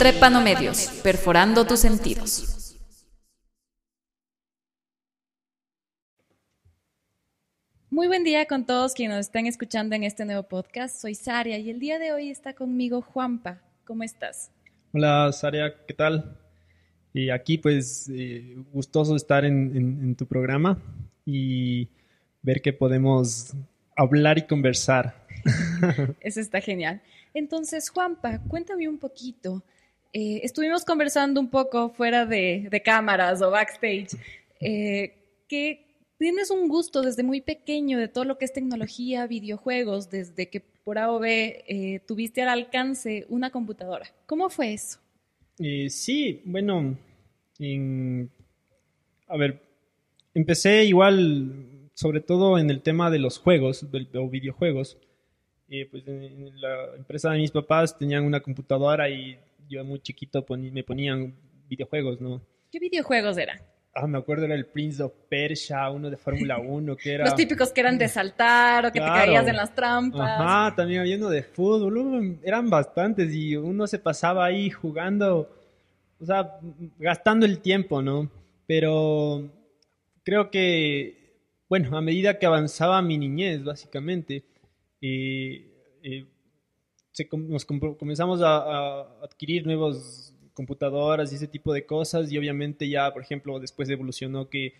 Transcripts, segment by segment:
Trepanomedios, perforando tus sentidos. Muy buen día con todos quienes nos están escuchando en este nuevo podcast. Soy Saria y el día de hoy está conmigo Juanpa. ¿Cómo estás? Hola Saria, ¿qué tal? Y aquí pues eh, gustoso estar en, en tu programa y ver que podemos hablar y conversar. Eso está genial. Entonces, Juanpa, cuéntame un poquito eh, estuvimos conversando un poco fuera de, cámaras o backstage, eh, que tienes un gusto desde muy pequeño de todo lo que es tecnología, videojuegos, desde que por AOB eh, tuviste al alcance una computadora. ¿Cómo fue eso? sí, bueno, a ver, empecé igual, sobre todo en el tema de los juegos o videojuegos. pues en la empresa de mis papás tenían una computadora y yo muy chiquito me ponían videojuegos, ¿no? ¿Qué videojuegos eran? Ah, me acuerdo era el Prince of Persia, uno de Fórmula 1, que era... Los típicos que eran de saltar o que te caías en las trampas. Ajá, también había uno de fútbol, eran bastantes y uno se pasaba ahí jugando, o sea, gastando el tiempo, ¿no? Pero creo que, bueno, a medida que avanzaba mi niñez, básicamente, eh, eh, nos comenzamos a, adquirir nuevas computadoras y ese tipo de cosas y obviamente ya, por ejemplo, después evolucionó que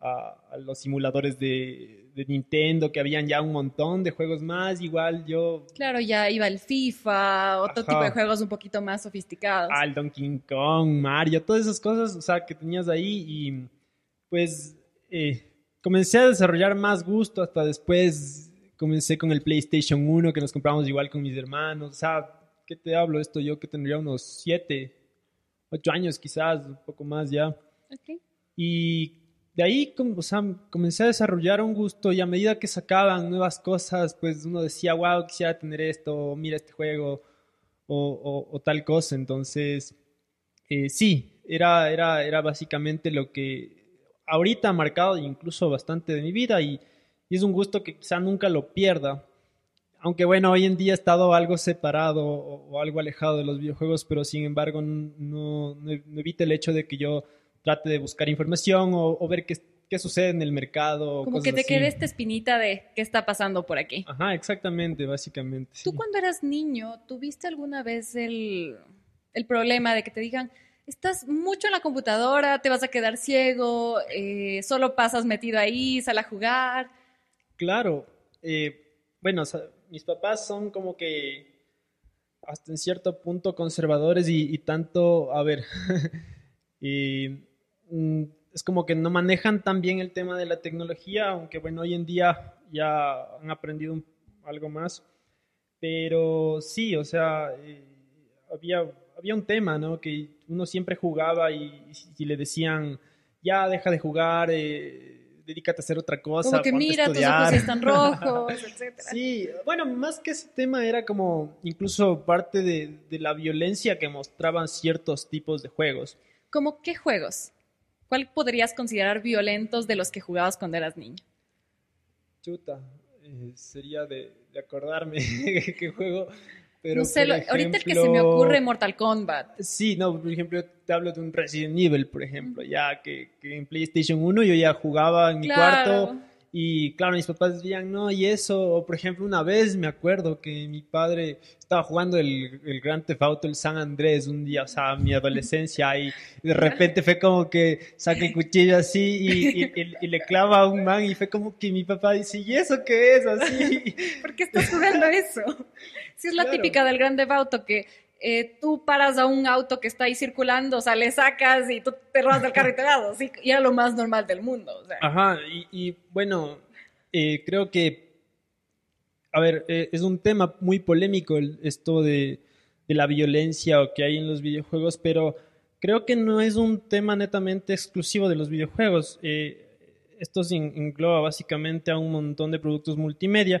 a, los simuladores de, Nintendo, que habían ya un montón de juegos más, igual yo... Claro, ya iba el FIFA, otro tipo de juegos un poquito más sofisticados. Al Donkey Kong, Mario, todas esas cosas, o sea, que tenías ahí y pues eh, comencé a desarrollar más gusto hasta después comencé con el PlayStation 1 que nos compramos igual con mis hermanos. O sea, ¿qué te hablo esto? Yo que tendría unos 7, 8 años quizás, un poco más ya. Okay. Y de ahí o sea, comencé a desarrollar un gusto y a medida que sacaban nuevas cosas, pues uno decía, wow, quisiera tener esto, mira este juego o, o, tal cosa. Entonces, eh, sí, era, era, era básicamente lo que ahorita ha marcado incluso bastante de mi vida y y es un gusto que quizá nunca lo pierda. Aunque bueno, hoy en día he estado algo separado o, algo alejado de los videojuegos, pero sin embargo no, no, evita el hecho de que yo trate de buscar información o, ver qué, qué, sucede en el mercado. Como que te quede esta espinita de qué está pasando por aquí. Ajá, exactamente, básicamente. ¿Tú cuando eras niño, tuviste alguna vez el, el problema de que te digan, estás mucho en la computadora, te vas a quedar ciego, eh, solo pasas metido ahí, sal a jugar? Claro, eh, bueno, mis papás son como que hasta en cierto punto conservadores y, tanto, a ver, y, mm, es como que no manejan tan bien el tema de la tecnología, aunque bueno, hoy en día ya han aprendido algo más, pero sí, o sea, eh, había, había un tema, ¿no? Que uno siempre jugaba y, y le decían, ya deja de jugar, eh, dedícate a hacer otra cosa. Como que mira, tus ojos están rojos, etc. Sí, bueno, más que ese tema era como incluso parte de, la violencia que mostraban ciertos tipos de juegos. ¿Cómo qué juegos? ¿Cuál podrías considerar violentos de los que jugabas cuando eras niño? Chuta, eh, sería de, de acordarme qué juego no sé, ahorita el que se me ocurre Mortal Kombat. Sí, no, por ejemplo, te hablo de un Resident Evil, por ejemplo, ya que, en PlayStation 1 yo ya jugaba en mi cuarto y claro, mis papás decían, no, y eso, o por ejemplo, una vez me acuerdo que mi padre estaba jugando el, el Grand Theft Auto, el San Andrés, un día, o sea, mi adolescencia, y de repente fue como que saca el cuchillo así y, le clava a un man, y fue como que mi papá dice, ¿y eso qué es? Así. ¿Por qué estás jugando eso? Sí, es la típica del Grand Theft Auto que eh, tú paras a un auto que está ahí circulando, o sea, le sacas y tú te robas del carro y te vas, y era lo más normal del mundo. Ajá, y, bueno, eh, creo que, a ver, eh, es un tema muy polémico esto de, la violencia que hay en los videojuegos, pero creo que no es un tema netamente exclusivo de los videojuegos. esto se engloba básicamente a un montón de productos multimedia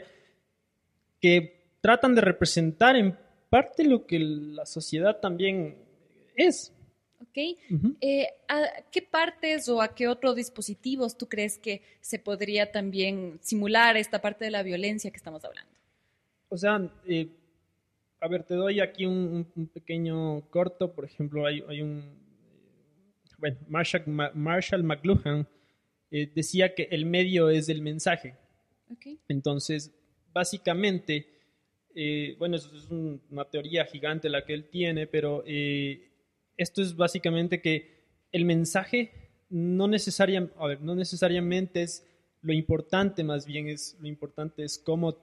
que tratan de representar en parte lo que la sociedad también es. Ok. Eh, ¿A qué partes o a qué otros dispositivos tú crees que se podría también simular esta parte de la violencia que estamos hablando? O sea, eh, a ver, te doy aquí un, un- pequeño corto. Por ejemplo, hay, hay un. Bueno, Marshall, Ma- Marshall McLuhan eh, decía que el medio es el mensaje. Ok. Entonces, básicamente, eh, bueno, eso es un- una teoría gigante la que él tiene, pero eh, esto es básicamente que el mensaje no, necesariam- a ver, no necesariamente es lo importante, más bien es lo importante es cómo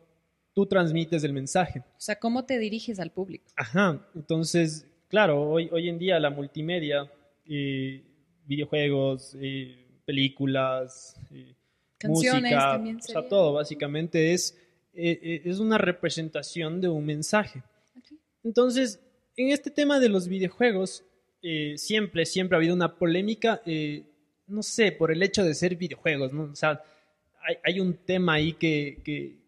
tú transmites el mensaje. O sea, ¿cómo te diriges al público? Ajá, entonces, claro, hoy, hoy en día la multimedia, eh, videojuegos, películas, Canciones música, también o sea, todo básicamente es, eh, eh, es una representación de un mensaje. Entonces, en este tema de los videojuegos, eh, siempre, siempre ha habido una polémica, eh, no sé, por el hecho de ser videojuegos, ¿no? O sea, hay, hay un tema ahí que, que-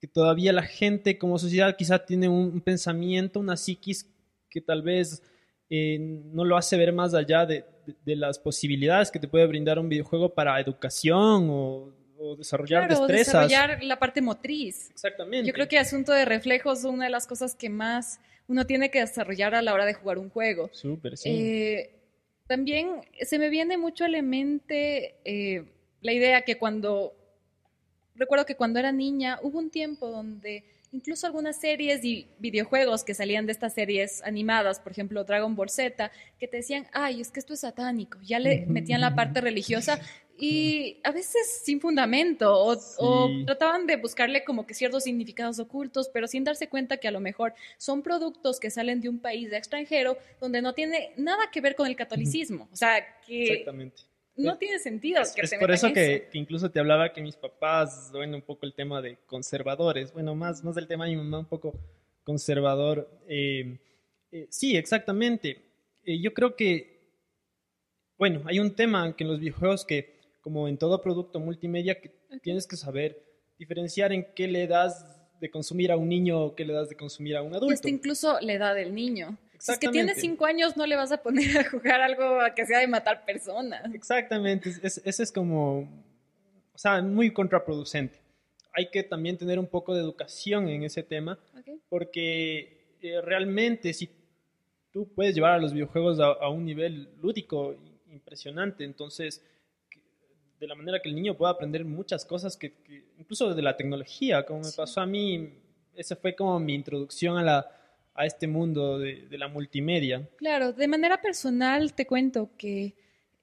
que todavía la gente como sociedad quizá tiene un, un pensamiento, una psiquis que tal vez eh, no lo hace ver más allá de, de- de las posibilidades que te puede brindar un videojuego para educación o, o desarrollar Claro, destrezas. desarrollar la parte motriz. Exactamente. Yo creo que asunto de reflejos es una de las cosas que más uno tiene que desarrollar a la hora de jugar un juego. Súper, sí. Eh, también se me viene mucho a la mente eh, la idea que cuando, recuerdo que cuando era niña hubo un tiempo donde incluso algunas series y videojuegos que salían de estas series animadas, por ejemplo Dragon Ball Z, que te decían, ay, es que esto es satánico, ya le metían la parte religiosa y a veces sin fundamento o, o trataban de buscarle como que ciertos significados ocultos, pero sin darse cuenta que a lo mejor son productos que salen de un país extranjero donde no tiene nada que ver con el catolicismo. O sea, que Exactamente. No tiene sentido Es, que es por eso que, que incluso te hablaba que mis papás, bueno, un poco el tema de conservadores, bueno, más, más del tema de mi mamá, un poco conservador. Eh, eh, sí, exactamente. Eh, yo creo que, bueno, hay un tema que en los videojuegos que, como en todo producto multimedia, que tienes que saber diferenciar en qué le das de consumir a un niño o qué le das de consumir a un Y adulto. hasta incluso la edad del niño. Si es que tiene cinco años, no le vas a poner a jugar algo que sea de matar personas. Exactamente, es- es- ese es como, o sea, muy contraproducente. Hay que también tener un poco de educación en ese tema, Ok. porque eh, realmente si tú puedes llevar a los videojuegos a, a un nivel lúdico impresionante, entonces de la manera que el niño pueda aprender muchas cosas que, que- incluso de la tecnología, como me Sí. pasó a mí, esa fue como mi introducción a la a este mundo de, la multimedia. Claro, de manera personal te cuento que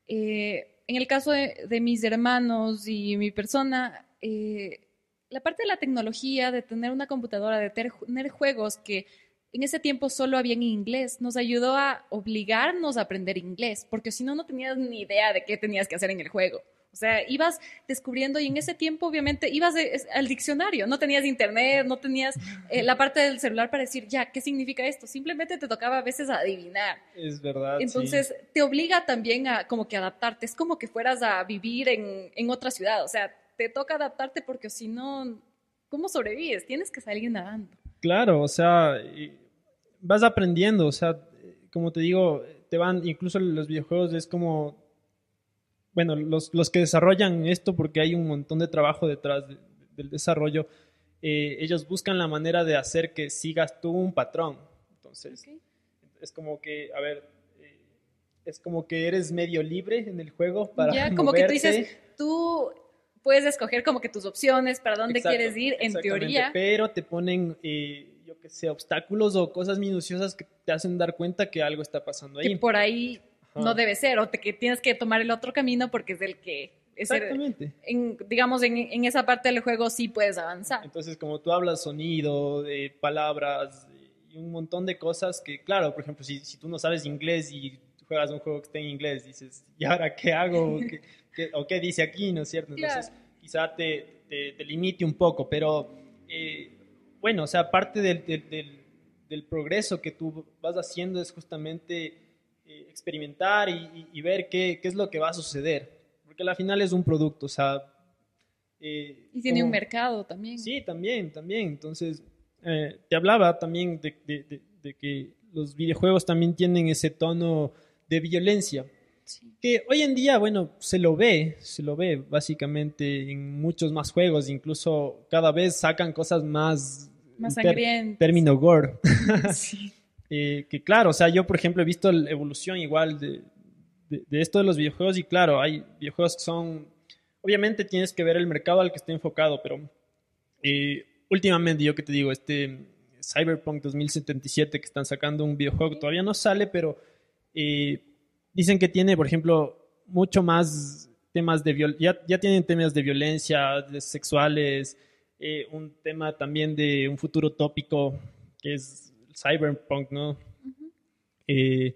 eh, en el caso de, mis hermanos y mi persona, eh, la parte de la tecnología, de tener una computadora, de tener juegos que en ese tiempo solo había en inglés, nos ayudó a obligarnos a aprender inglés, porque si no, no tenías ni idea de qué tenías que hacer en el juego. O sea, ibas descubriendo y en ese tiempo obviamente ibas de- es- al diccionario, no tenías internet, no tenías eh, la parte del celular para decir, ya, ¿qué significa esto? Simplemente te tocaba a veces adivinar. Es verdad. sí. Entonces, te obliga también a como que adaptarte. Es como que fueras a vivir en, en otra ciudad. O sea, te toca adaptarte porque si no, ¿cómo sobrevives? Tienes que salir nadando. Claro, o sea, vas aprendiendo, o sea, como te digo, te van, incluso los videojuegos es como, bueno, los, los que desarrollan esto, porque hay un montón de trabajo detrás de- del desarrollo, eh, ellos buscan la manera de hacer que sigas tú un patrón. Entonces, es como que, a ver, eh, es como que eres medio libre en el juego para Ya, como que tú dices, tú puedes escoger como que tus opciones, para dónde Exacto, quieres ir, en teoría. Pero te ponen, eh, yo que sé, obstáculos o cosas minuciosas que te hacen dar cuenta que algo está pasando ahí. Que por ahí. No debe ser, o te, que tienes que tomar el otro camino porque es el que... Es el- Exactamente. en, digamos, en, en esa parte del juego sí puedes avanzar. Entonces, como tú hablas sonido, de palabras y un montón de cosas que, claro, por ejemplo, si, si tú no sabes inglés y juegas un juego que está en inglés, dices, ¿y ahora qué hago? ¿Qué, qué- o qué dice aquí? ¿No es cierto? Entonces, Claro. quizá te, te, te limite un poco, pero eh, bueno, o sea, parte del, del, del- del progreso que tú vas haciendo es justamente eh, experimentar y, y- y ver qué, qué es lo que va a suceder, porque al final es un producto, o sea... eh, Y tiene como- un mercado también. Sí, también, también. Entonces, eh, te hablaba también de, de- de- de que los videojuegos también tienen ese tono de violencia, Sí. que hoy en día, bueno, se lo ve, se lo ve básicamente en muchos más juegos, incluso cada vez sacan cosas más Más ter- sangrientos. término gore. Sí. Eh, que claro, o sea, yo por ejemplo he visto la evolución igual de, de- de esto de los videojuegos y claro, hay videojuegos que son, obviamente tienes que ver el mercado al que esté enfocado, pero eh, últimamente yo que te digo, este Cyberpunk 2077 que están sacando un videojuego que todavía no sale, pero eh, dicen que tiene, por ejemplo, mucho más temas de viol ya, tienen temas de violencia, de sexuales, eh, un tema también de un futuro tópico que es cyberpunk, ¿no? Eh,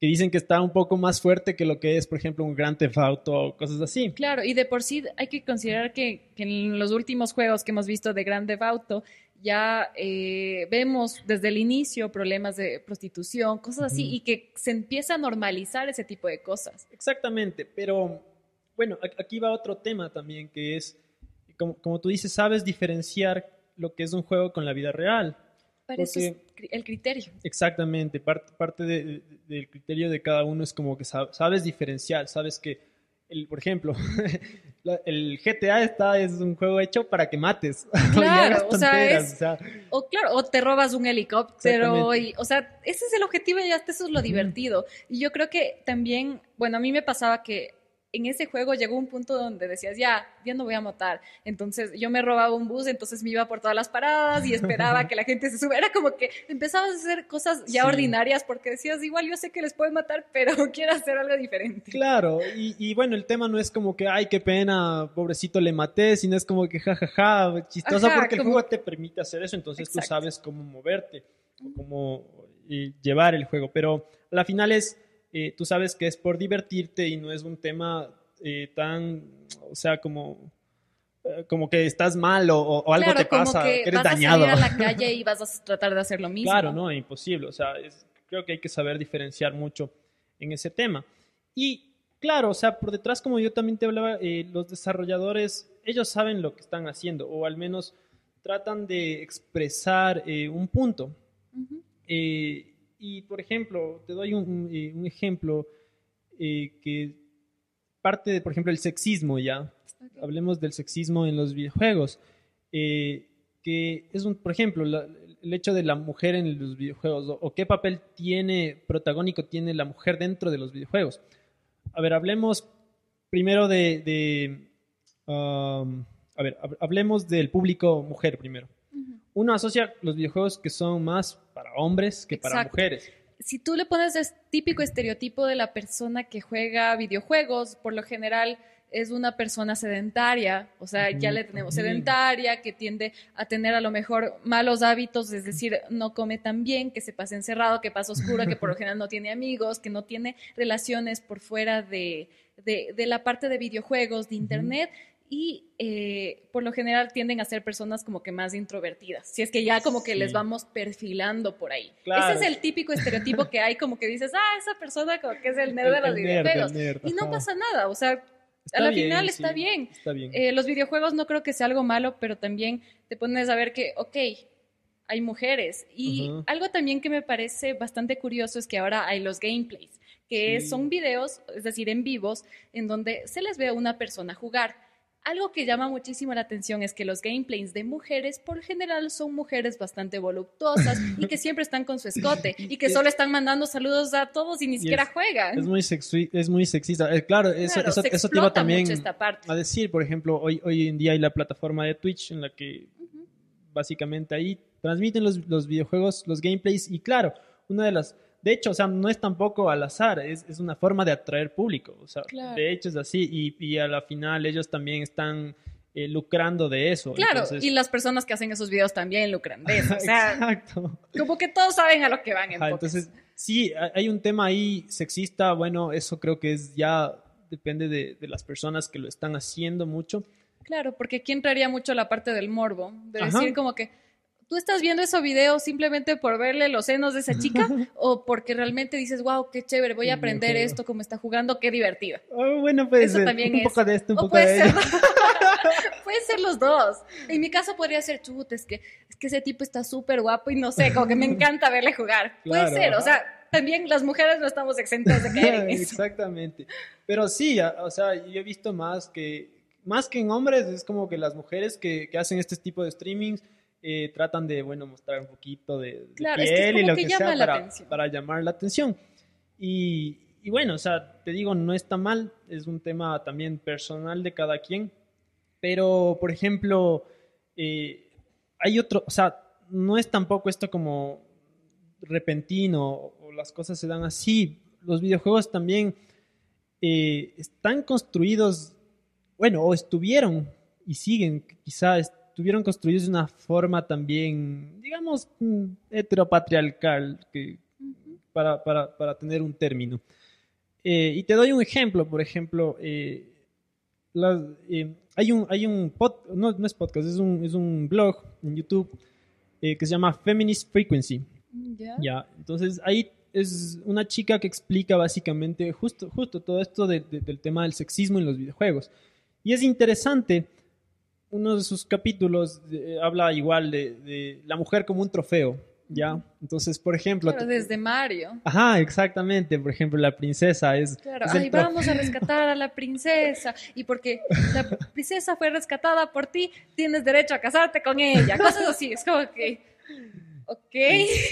que dicen que está un poco más fuerte que lo que es, por ejemplo, un Grand Theft Auto o cosas así. Claro, y de por sí hay que considerar que, que en los últimos juegos que hemos visto de Grand Theft Auto ya eh, vemos desde el inicio problemas de prostitución, cosas así, y que se empieza a normalizar ese tipo de cosas. Exactamente, pero bueno, aquí va otro tema también, que es, como, como tú dices, sabes diferenciar lo que es un juego con la vida real. Para eso es el criterio. Exactamente, parte, parte de- de- del criterio de cada uno es como que sab- sabes diferenciar, sabes que, el, por ejemplo, el GTA está, es un juego hecho para que mates. Claro, o sea, tonteras, es- o sea, O claro, o te robas un helicóptero, y, o sea, ese es el objetivo y hasta eso es lo divertido. Y yo creo que también, bueno, a mí me pasaba que en ese juego llegó un punto donde decías, ya, ya no voy a matar. Entonces yo me robaba un bus, entonces me iba por todas las paradas y esperaba que la gente se subiera. Era como que empezabas a hacer cosas ya Sí. ordinarias porque decías, igual yo sé que les pueden matar, pero quiero hacer algo diferente. Claro, y, y bueno, el tema no es como que, ay, qué pena, pobrecito le maté, sino es como que, jajaja, chistoso Ajá, porque el juego te permite hacer eso, entonces tú sabes cómo moverte, o cómo eh, llevar el juego, pero a la final es, eh, tú sabes que es por divertirte y no es un tema eh, tan, o sea, como, eh, como que estás mal o, o- algo claro, te pasa, como que, que eres vas dañado. a salir a la calle y vas a tratar de hacer lo mismo. Claro, no, imposible. O sea, es- creo que hay que saber diferenciar mucho en ese tema. Y claro, o sea, por detrás, como yo también te hablaba, eh, los desarrolladores, ellos saben lo que están haciendo, o al menos tratan de expresar eh, un punto. Ujú. Eh, y, por ejemplo, te doy un, un, eh, un ejemplo eh, que parte de, por ejemplo, el sexismo ya. Hablemos del sexismo en los videojuegos. eh, que es un, por ejemplo, la- el hecho de la mujer en los videojuegos, o, o qué papel tiene, protagónico tiene la mujer dentro de los videojuegos. A ver, hablemos primero de, de, um, a ver, hab- hablemos del público mujer primero. Uno asocia los videojuegos que son más para hombres que para mujeres. si tú le pones el típico estereotipo de la persona que juega videojuegos, por lo general es una persona sedentaria, o sea, ya le tenemos sedentaria, que tiende a tener a lo mejor malos hábitos, es decir, no come tan bien, que se pasa encerrado, que pasa oscuro, que por lo general no tiene amigos, que no tiene relaciones por fuera de, de- de la parte de videojuegos, de internet. Y eh, por lo general tienden a ser personas como que más introvertidas. Si es que ya como que Sí. les vamos perfilando por ahí. Claro. Ese es el típico estereotipo que hay, como que dices, ah, esa persona como que es el nerd de los videojuegos. y no pasa nada, o sea, Está a la bien, final sí, está bien. Está bien. Eh, los videojuegos no creo que sea algo malo, pero también te pones a ver que, ok, hay mujeres. Y algo también que me parece bastante curioso es que ahora hay los gameplays, que Sí. son videos, es decir, en vivos, en donde se les ve a una persona jugar. Algo que llama muchísimo la atención es que los gameplays de mujeres, por general, son mujeres bastante voluptuosas y que siempre están con su escote y que solo están mandando saludos a todos y ni siquiera juegan. Es muy, es muy sexista. Eh, claro, eso, Claro, eso, se eso te iba también a decir. Por ejemplo, hoy, hoy en día hay la plataforma de Twitch en la que básicamente ahí transmiten los, los videojuegos, los gameplays y claro, una de las... De hecho, o sea, no es tampoco al azar, es, es una forma de atraer público. O sea, Claro. de hecho es así y, y a la final ellos también están eh, lucrando de eso. Claro, Entonces- y las personas que hacen esos videos también lucran de eso. O sea, Exacto. como que todos saben a lo que van en Ajá, entonces, sí, ha- hay un tema ahí sexista, bueno, eso creo que es ya, depende de, de las personas que lo están haciendo mucho. Claro, porque aquí entraría mucho la parte del morbo, de Ajá. decir como que tú estás viendo ese video simplemente por verle los senos de esa chica o porque realmente dices, wow, qué chévere, voy a aprender esto, cómo está jugando, qué divertido. Oh, bueno, puede Eso ser también un es. poco de esto, un O poco puede de ser, ser los dos. En mi caso podría ser, chut, es que, es que ese tipo está súper guapo y no sé, como que me encanta verle jugar. Puede ser, o sea, también las mujeres no estamos exentas de caer en eso. Exactamente. Pero sí, o sea, yo he visto más que, más que en hombres, es como que las mujeres que, que hacen este tipo de streamings eh, tratan de, bueno, mostrar un poquito de, de Claro, es que es piel y lo que que, sea para, para llamar la atención. Y, y bueno, o sea, te digo, no está mal, es un tema también personal de cada quien, pero, por ejemplo, eh, hay otro, o sea, no es tampoco esto como repentino o las cosas se dan así. Los videojuegos también eh, están construidos, bueno, o estuvieron y siguen, quizá estuvieron construidos de una forma también, digamos, mm, heteropatriarcal, que, para, para, para tener un término. Eh, y te doy un ejemplo, por ejemplo, eh, las- eh, hay un, hay un pod, no, no es podcast, es un, es un blog en YouTube eh, que se llama Feminist Frequency. ¿Ya? Ya, entonces ahí es una chica que explica básicamente justo, justo todo esto de- de- del tema del sexismo en los videojuegos. Y es interesante, uno de sus capítulos eh, habla igual de, de la mujer como un trofeo, ¿ya? Entonces, por ejemplo... Claro, desde Mario. Ajá, exactamente. Por ejemplo, la princesa es... Claro, es trofeo. vamos a rescatar a la princesa. Y porque la princesa fue rescatada por ti, tienes derecho a casarte con ella. Cosas así, es como que. Ok.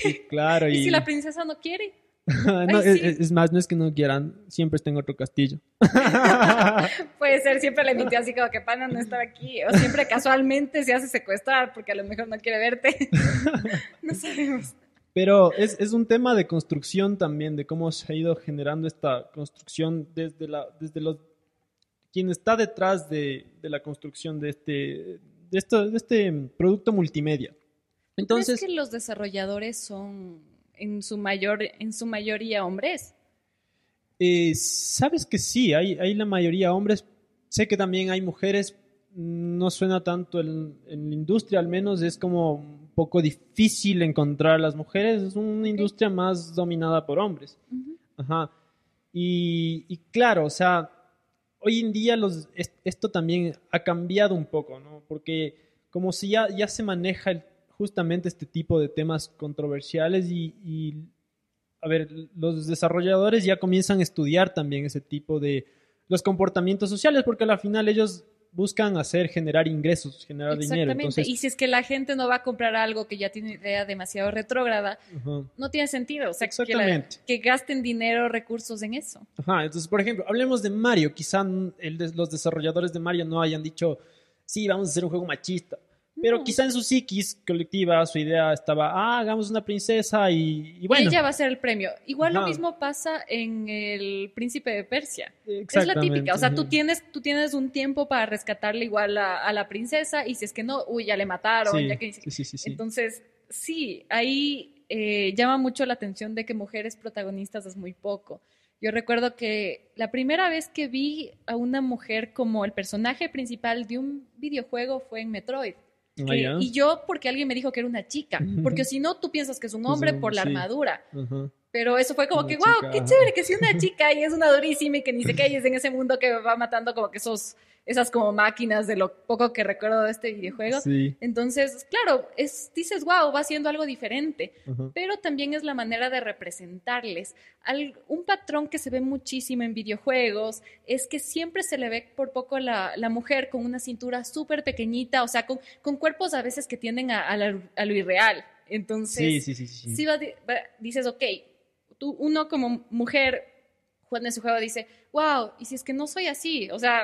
Sí, claro. ¿Y Y, si la princesa no quiere? no, Ay, es, sí. es- es más, no es que no quieran, siempre está en otro castillo. Puede ser, siempre le mintió así como que pana no estaba aquí. O siempre casualmente se hace secuestrar porque a lo mejor no quiere verte. No sabemos. Pero es, es un tema de construcción también, de cómo se ha ido generando esta construcción desde, la, desde los... quien está detrás de, de la construcción de este, de, esto, de este producto multimedia. Entonces, ¿Crees que los desarrolladores son en su mayor en su mayoría hombres? eh, sabes que sí, hay, hay la mayoría hombres, sé que también hay mujeres, no suena tanto en, en la industria, al menos es como un poco difícil encontrar las mujeres, es una industria más dominada por hombres. Ujú. Ajá. Y, y claro, o sea, hoy en día los, es- esto también ha cambiado un poco, ¿no? Porque como si ya, ya se maneja el- justamente este tipo de temas controversiales y, y, a ver, los desarrolladores ya comienzan a estudiar también ese tipo de los comportamientos sociales, porque al final ellos buscan hacer, generar ingresos, generar dinero. Exactamente. Y si es que la gente no va a comprar algo que ya tiene idea demasiado retrógrada, no tiene sentido. O sea, que, la- Exactamente. que gasten dinero, recursos en eso. Ajá, entonces, por ejemplo, hablemos de Mario. Quizá el de- los desarrolladores de Mario no hayan dicho, sí, vamos a hacer un juego machista. Pero quizá en su psiquis colectiva su idea estaba, ah, hagamos una princesa y, y bueno. Y ella va a ser el premio. Igual lo mismo pasa en el Príncipe de Persia. Es la típica. O sea, tú tienes, tú tienes un tiempo para rescatarle igual a, a la princesa y si es que no, uy, ya le mataron. Sí, ya que- sí, sí, sí, sí. Entonces, sí, ahí eh, llama mucho la atención de que mujeres protagonistas es muy poco. Yo recuerdo que la primera vez que vi a una mujer como el personaje principal de un videojuego fue en Metroid. Eh, y yo porque alguien me dijo que era una chica, porque si no tú piensas que es un Es hombre por la sí. armadura. Pero eso fue como Una que, wow, chica, qué ajá. chévere que sea una chica y es una durísima y que ni sé qué, y es en ese mundo que va matando como que esos, esas como máquinas de lo poco que recuerdo de este videojuego. Sí. Entonces, claro, es, dices, wow, va haciendo algo diferente, pero también es la manera de representarles. Al- un patrón que se ve muchísimo en videojuegos es que siempre se le ve por poco la, la mujer con una cintura súper pequeñita, o sea, con, con cuerpos a veces que tienden a, a la- a lo irreal. Entonces, Sí, sí, sí, sí. va di- va- dices, ok, tú, uno como mujer jugando en su juego dice, wow, y si es que no soy así, o sea,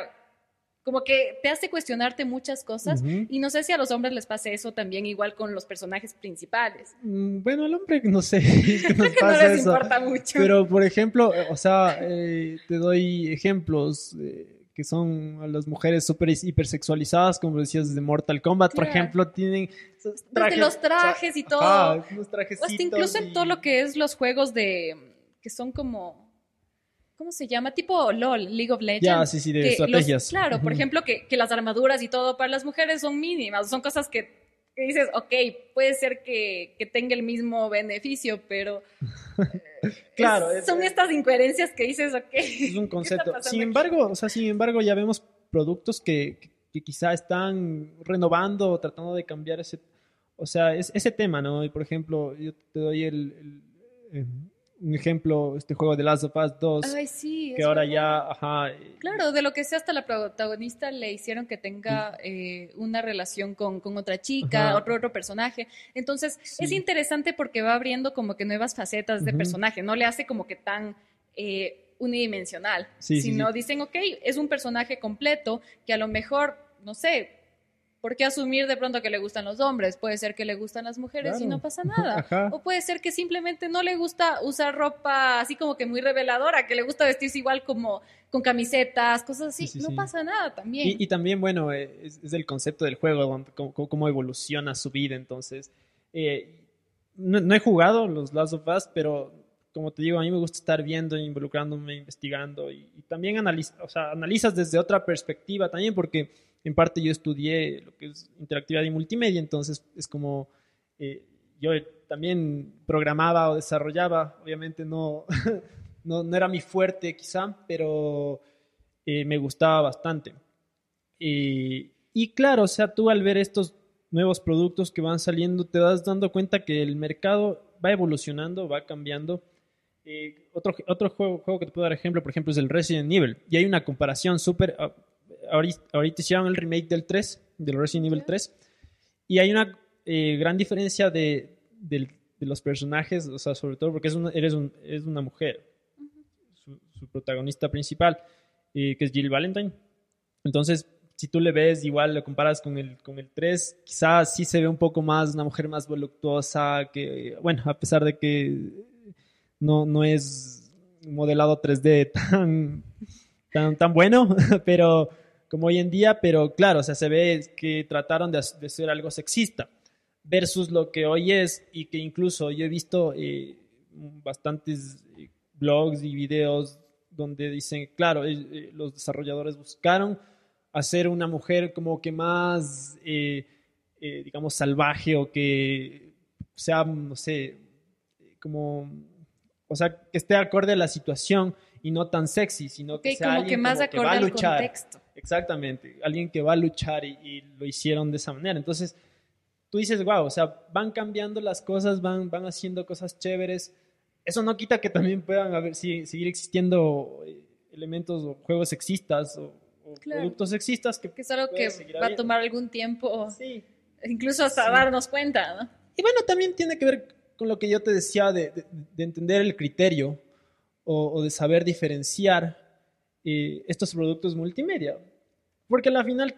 como que te hace cuestionarte muchas cosas y no sé si a los hombres les pase eso también igual con los personajes principales. Mm, Bueno, al hombre no sé, es que nos Que no pasa les eso. importa mucho. Pero, por ejemplo, eh, o sea, eh, te doy ejemplos eh, que son las mujeres súper hipersexualizadas, como decías, de Mortal Kombat, por ejemplo, tienen Desde los trajes y todo. ajá, unos hasta incluso en todo lo que es los juegos de que son como ¿cómo se llama? Tipo LOL, League of Legends. Ya, sí, sí, de los- estrategias. claro, por ejemplo, que, que las armaduras y todo para las mujeres son mínimas, son cosas que, que dices, ok, puede ser que, que tenga el mismo beneficio, pero eh, Claro, es- es- son estas incoherencias que dices, ok. es un concepto. Sin aquí? embargo, o sea, sin embargo, ya vemos productos que, que- que quizá están renovando o tratando de cambiar ese, o sea, es, ese tema, ¿no? Y por ejemplo, yo te doy el, el, un ejemplo, este juego de Last of Us 2, Ay, sí. que ahora verdad. ya, ajá, Claro, de lo que sea, hasta la protagonista le hicieron que tenga eh, una relación con, con otra chica, Ajá. otro, otro personaje. Entonces, Sí. es interesante porque va abriendo como que nuevas facetas de personaje, no le hace como que tan eh, unidimensional, Sí, sino dicen, ok, es un personaje completo que a lo mejor, no sé, ¿por qué asumir de pronto que le gustan los hombres? Puede ser que le gustan las mujeres y Claro. no pasa nada. Ajá. O puede ser que simplemente no le gusta usar ropa así como que muy reveladora, que le gusta vestirse igual como con camisetas, cosas así. Sí, sí, no sí. pasa nada también. Y, y también, bueno, eh, es, es el concepto del juego, cómo, cómo- evoluciona su vida. Entonces, eh, no, no he jugado los Last of Us, pero como te digo, a mí me gusta estar viendo, involucrándome, investigando y, y también analiz- o sea, analizas desde otra perspectiva también, porque en parte yo estudié lo que es interactividad y multimedia, entonces es como eh, yo también programaba o desarrollaba, obviamente no, no, no era mi fuerte quizá, pero eh, me gustaba bastante. Y, y claro, o sea, tú al ver estos nuevos productos que van saliendo, te vas dando cuenta que el mercado va evolucionando, va cambiando. Eh, otro otro juego, juego que te puedo dar ejemplo, por ejemplo, es el Resident Evil. Y hay una comparación súper... ah, ahorita, ahorita hicieron el remake del 3, del Resident Evil Ya. 3. Y hay una eh, gran diferencia de, del- de los personajes, o sea, sobre todo porque es una, eres un- es una mujer, su, su protagonista principal, eh, que es Jill Valentine. Entonces, si tú le ves igual, lo comparas con el, con el 3, quizás sí se ve un poco más, una mujer más voluptuosa, que, bueno, a pesar de que no, no es modelado 3D tan, tan, tan bueno, pero como hoy en día, pero claro, o sea, se ve que trataron de, ser algo sexista versus lo que hoy es y que incluso yo he visto eh, bastantes eh, blogs y videos donde dicen, claro, eh, los desarrolladores buscaron hacer una mujer como que más, eh, digamos, salvaje o que sea, no sé, como, o sea, que esté acorde a la situación y no tan sexy, sino que sea como alguien que más como acorde va a al luchar. contexto. Exactamente, alguien que va a luchar y, y lo hicieron de esa manera. Entonces, tú dices, wow, o sea, van cambiando las cosas, van, van haciendo cosas chéveres. Eso no quita que también puedan haber, si- seguir existiendo eh, elementos o juegos sexistas o, o Claro. productos sexistas que, Que es algo que va a tomar algún tiempo, Sí. incluso hasta Sí. darnos cuenta, ¿no? Y bueno, también tiene que ver con lo que yo te decía de, de- de entender el criterio o, o de saber diferenciar eh, estos productos multimedia. Porque al final,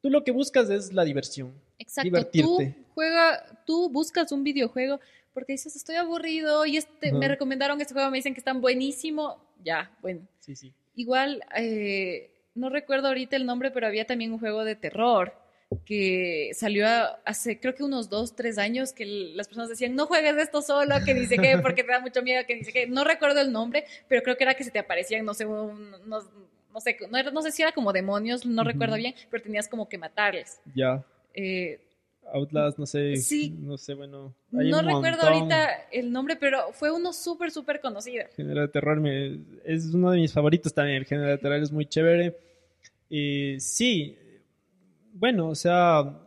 tú lo que buscas es la diversión. Exacto. Divertirte. Tú juega, tú buscas un videojuego porque dices, estoy aburrido y este, me recomendaron este juego, me dicen que están buenísimo. Ya, bueno. Sí, sí. Igual, eh, no recuerdo ahorita el nombre, pero había también un juego de terror que salió hace creo que unos dos, tres años que las personas decían, no juegues esto solo, que dice qué, porque te da mucho miedo, que dice qué. No recuerdo el nombre, pero creo que era que se te aparecían, no sé, no, sé, no, no sé si era como demonios, no Ujú. recuerdo bien, pero tenías como que matarles. Ya. Eh, Outlast, no sé. Sí. No sé, bueno. hay no un recuerdo montón. ahorita el nombre, pero fue uno súper, súper conocido. El género de terror me- es uno de mis favoritos también. El género de terror es muy chévere. Eh, sí, bueno, o sea,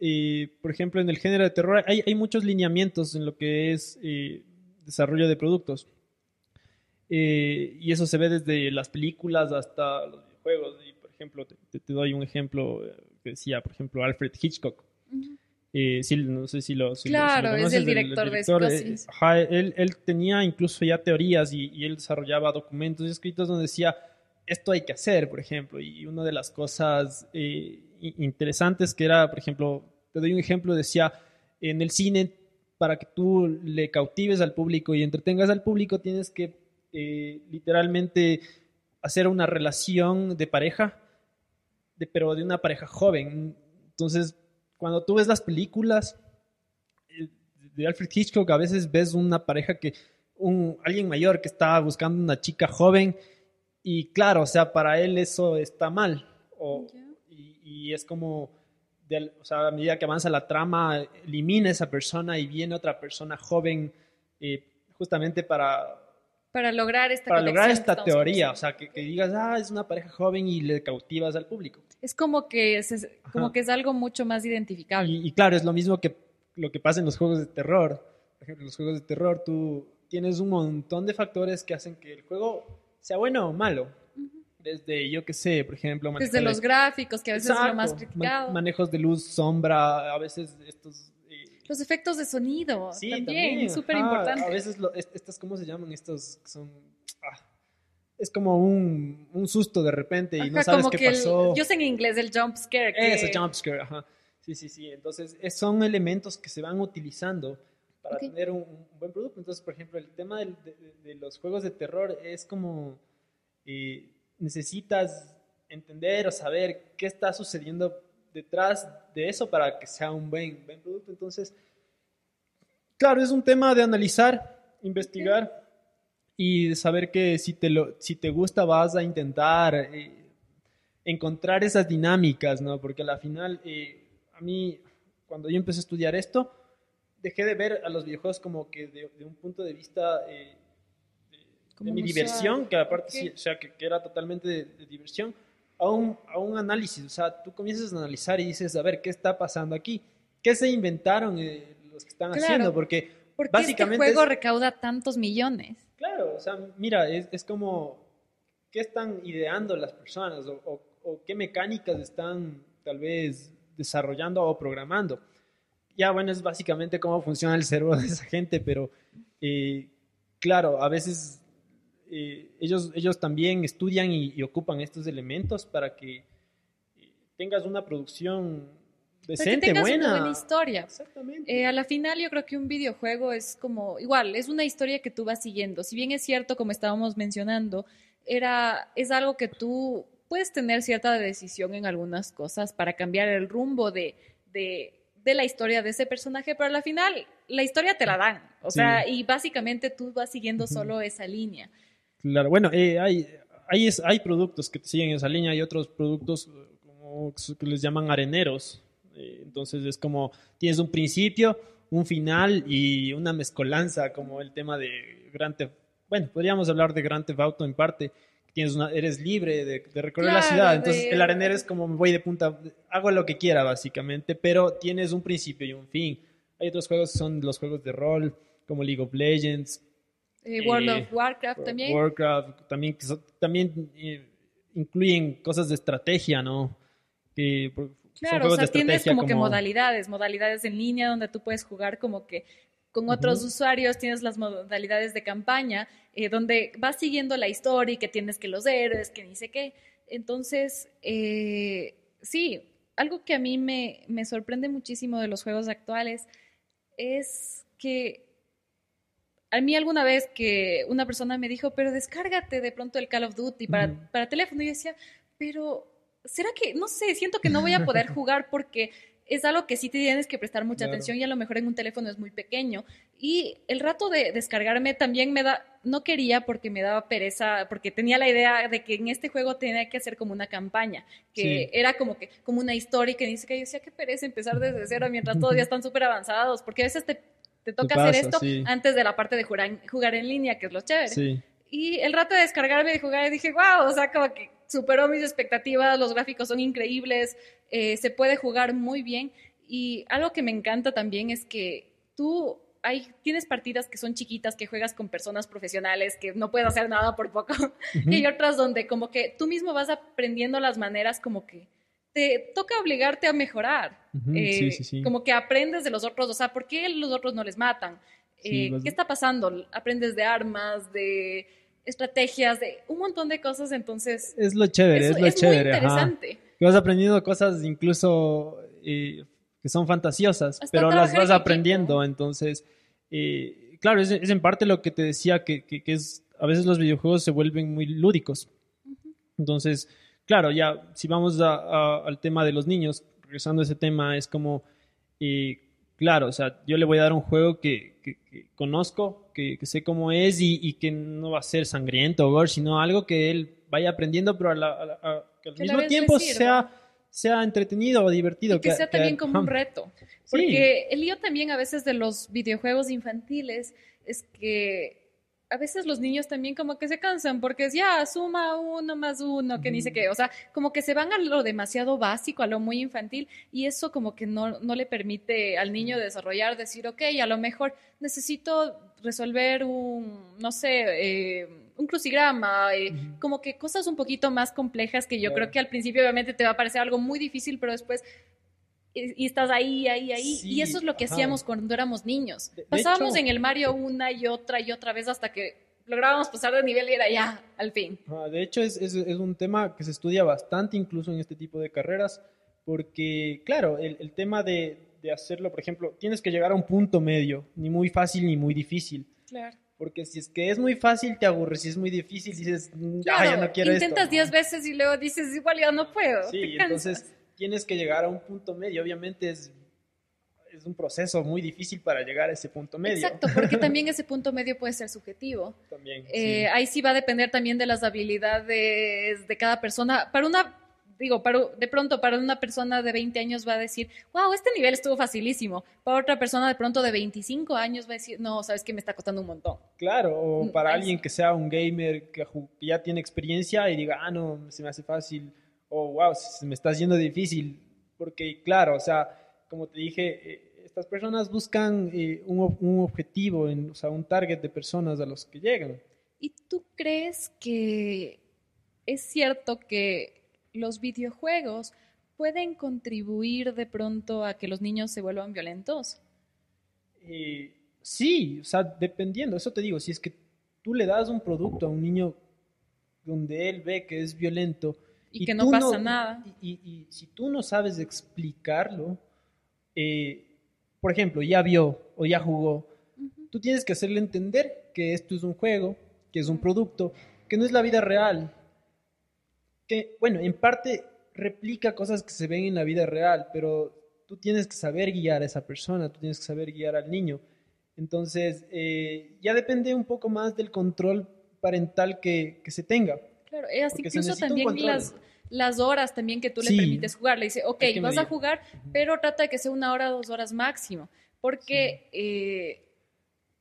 eh, por ejemplo, en el género de terror hay, hay muchos lineamientos en lo que es eh, desarrollo de productos. Eh, y eso se ve desde las películas hasta los videojuegos. Y, por ejemplo, te, te- doy un ejemplo eh, que decía, por ejemplo, Alfred Hitchcock. Eh, sí, no sé si lo, si lo- si lo Claro, es conoces, el director de director, eh, ajá, él, él tenía incluso ya teorías y, y él desarrollaba documentos escritos donde decía, esto hay que hacer, por ejemplo. Y una de las cosas eh, interesantes que era, por ejemplo, te doy un ejemplo, decía, en el cine, para que tú le cautives al público y entretengas al público, tienes que eh, literalmente hacer una relación de pareja, de, pero de una pareja joven. Entonces, cuando tú ves las películas eh, de Alfred Hitchcock, a veces ves una pareja que, un, alguien mayor que está buscando una chica joven y claro, o sea, para él eso está mal. O. y, y es como, de o sea, a medida que avanza la trama, elimina esa persona y viene otra persona joven eh, justamente para, Para lograr esta para lograr esta teoría. O sea, que, que digas, ah, es una pareja joven y le cautivas al público. Es como que es, como Ajá. que es algo mucho más identificable. Y, y claro, es lo mismo que lo que pasa en los juegos de terror. Por ejemplo, en los juegos de terror tú tienes un montón de factores que hacen que el juego sea bueno o malo. Desde, yo qué sé, por ejemplo... Desde los el- gráficos, que a veces es lo más Exacto, criticado. man- manejos de luz, sombra, a veces estos... eh, Los efectos de sonido sí, también, súper importante. A veces, lo- est- estas, ¿cómo se llaman? Estos que son... ah, es como un, un susto de repente y no Ajá, sabes como qué que el- pasó. yo sé en inglés el jump scare. Que, Ese jumpscare, ajá. Sí, sí, sí. Entonces, es- son elementos que se van utilizando para Ok. tener un, un buen producto. Entonces, por ejemplo, el tema del- de, de- de los juegos de terror es como eh, necesitas entender o saber qué está sucediendo detrás de eso para que sea un buen, buen producto. Entonces, claro, es un tema de analizar, investigar y saber que si te, lo, si te gusta vas a intentar eh, encontrar esas dinámicas, ¿no? Porque a la final, eh, a mí, cuando yo empecé a estudiar esto, dejé de ver a los videojuegos como que de, de un punto de vista eh, de, mi diversión, que aparte sí, o sea, que, que era totalmente de, de diversión, a un, a un análisis. O sea, tú comienzas a analizar y dices, a ver, ¿qué está pasando aquí? ¿Qué se inventaron eh, los que están Claro. haciendo? Porque ¿Por qué este básicamente juego es- recauda tantos millones? Claro, o sea, mira, es, es como, ¿qué están ideando las personas o, o- o qué mecánicas están tal vez desarrollando o programando? Ya, bueno, es básicamente cómo funciona el cerebro de esa gente, pero eh, claro, a veces eh, ellos, ellos también estudian y, y ocupan estos elementos para que tengas una producción decente, tengas buena. una buena historia. Exactamente. Eh, a la final yo creo que un videojuego es como, igual, es una historia que tú vas siguiendo. Si bien es cierto, como estábamos mencionando, era, es algo que tú puedes tener cierta decisión en algunas cosas para cambiar el rumbo de, de, de la historia de ese personaje, pero a la final la historia te la dan. O Sí. sea, y básicamente tú vas siguiendo solo esa línea. Claro, bueno, eh, hay, hay, es- hay productos que te siguen esa línea y otros productos eh, como que les llaman areneros. Eh, entonces es como tienes un principio, un final y una mezcolanza, como el tema de Grand Theft. Bueno, podríamos hablar de Grand Theft Auto en parte. Tienes una, eres libre de, de recorrer la ciudad. Entonces de- el arenero es como me voy de punta, hago lo que quiera básicamente, pero tienes un principio y un fin. Hay otros juegos que son los juegos de rol, como League of Legends, Eh, World Eh, of Warcraft también. Warcraft, también, también eh, incluyen cosas de estrategia, ¿no? Que Claro, o sea, tienes como, que modalidades, modalidades en línea donde tú puedes jugar como que con otros usuarios, tienes las modalidades de campaña, eh, donde vas siguiendo la historia y que tienes que los héroes, que ni sé qué. Entonces, eh, sí, algo que a mí me, me sorprende muchísimo de los juegos actuales es que a mí alguna vez que una persona me dijo, pero descárgate de pronto el Call of Duty para, Ujú. para teléfono. Y yo decía, pero ¿será que, no sé, siento que no voy a poder jugar porque es algo que sí te tienes que prestar mucha Claro. atención y a lo mejor en un teléfono es muy pequeño. Y el rato de descargarme también me da, no quería porque me daba pereza, porque tenía la idea de que en este juego tenía que hacer como una campaña, que Sí. era como que, como una historia y que dice que yo decía, qué pereza empezar desde cero mientras todos ya están súper avanzados, porque a veces te, te toca hacer esto sí. antes de la parte de jugar, jugar en línea, que es lo chévere. Sí, Y el rato de descargarme y de jugar, dije, wow, o sea, como que superó mis expectativas, los gráficos son increíbles, eh, se puede jugar muy bien. Y algo que me encanta también es que tú hay, tienes partidas que son chiquitas, que juegas con personas profesionales, que no puedes hacer nada por poco. Y hay otras donde como que tú mismo vas aprendiendo las maneras como que te toca obligarte a mejorar. Ujú, Eh, sí, sí, sí. Como que aprendes de los otros, o sea, ¿por qué los otros no les matan? Sí, Eh, vas- ¿Qué está pasando? Aprendes de armas, de estrategias, de un montón de cosas, entonces Es lo chévere, es lo es chévere. muy ajá. interesante. Que vas aprendiendo cosas incluso eh, que son fantasiosas, Hasta pero las vas en aprendiendo. equipo. Entonces, claro, es, es en parte lo que te decía, que, que- que es a veces los videojuegos se vuelven muy lúdicos. Entonces, claro, ya si vamos a- a- al tema de los niños, regresando a ese tema, es como, eh, claro, o sea, yo le voy a dar un juego que, que- que conozco, que, que sé cómo es y, y que no va a ser sangriento o gore, sino algo que él vaya aprendiendo, pero a la- a la- a- que al mismo tiempo sea, sea entretenido o divertido. Y que sea también como un reto. Sí. Porque el lío también a veces de los videojuegos infantiles es que a veces los niños también como que se cansan porque es ya, suma uno más uno, que ni sé qué. O sea, como que se van a lo demasiado básico, a lo muy infantil, y eso como que no, no le permite al niño desarrollar, decir, ok, a lo mejor necesito resolver un, no sé, eh, un crucigrama, eh, como que cosas un poquito más complejas que yo Claro. creo que al principio obviamente te va a parecer algo muy difícil, pero después y, estás ahí, ahí, ahí. Sí, y eso es lo que ajá. hacíamos cuando éramos niños. De- de Pasábamos hecho- en el Mario una y otra y otra vez hasta que lográbamos pasar de nivel y era ya, al fin. Ah, de hecho, es, es- es un tema que se estudia bastante incluso en este tipo de carreras, porque, claro, el, el tema de, de hacerlo, por ejemplo, tienes que llegar a un punto medio, ni muy fácil ni muy difícil. Claro. Porque si es que es muy fácil, te aburres. Si es muy difícil, dices, "Mm, ah, ya no quiero intentas esto. 10 veces y luego dices, igual ya no puedo. Sí, entonces tienes que llegar a un punto medio. Obviamente es, es un proceso muy difícil para llegar a ese punto medio. Exacto, porque también ese punto medio puede ser subjetivo. También, Eh, sí. Ahí sí va a depender también de las habilidades de cada persona. Para una, digo, para, de pronto para una persona de 20 años va a decir, wow, este nivel estuvo facilísimo. Para otra persona de pronto de 25 años va a decir, no, sabes que me está costando un montón. Claro, o Mm, para alguien que sea un gamer que ya tiene experiencia y diga, ah, no, se me hace fácil, o wow, se me está haciendo difícil. Porque, claro, o sea, como te dije, eh, estas personas buscan eh, un, un objetivo, en, o sea, un target de personas a los que llegan. ¿Y tú crees que es cierto que los videojuegos pueden contribuir de pronto a que los niños se vuelvan violentos? Eh, sí, o sea, dependiendo, eso te digo, si es que tú le das un producto a un niño donde él ve que es violento Y que no pasa nada. Y, si tú no sabes explicarlo, eh, por ejemplo, ya vio o ya jugó, tú tienes que hacerle entender que esto es un juego, que es un producto, que no es la vida real. Que, bueno, en parte replica cosas que se ven en la vida real, pero tú tienes que saber guiar a esa persona, tú tienes que saber guiar al niño. Entonces, eh, ya depende un poco más del control parental que, que se tenga. Claro, es Porque se incluso también las, las horas también que tú Sí. le permites jugar. Le dice, ok, que vas a jugar, pero trata de que sea una hora, dos horas máximo. Porque eh,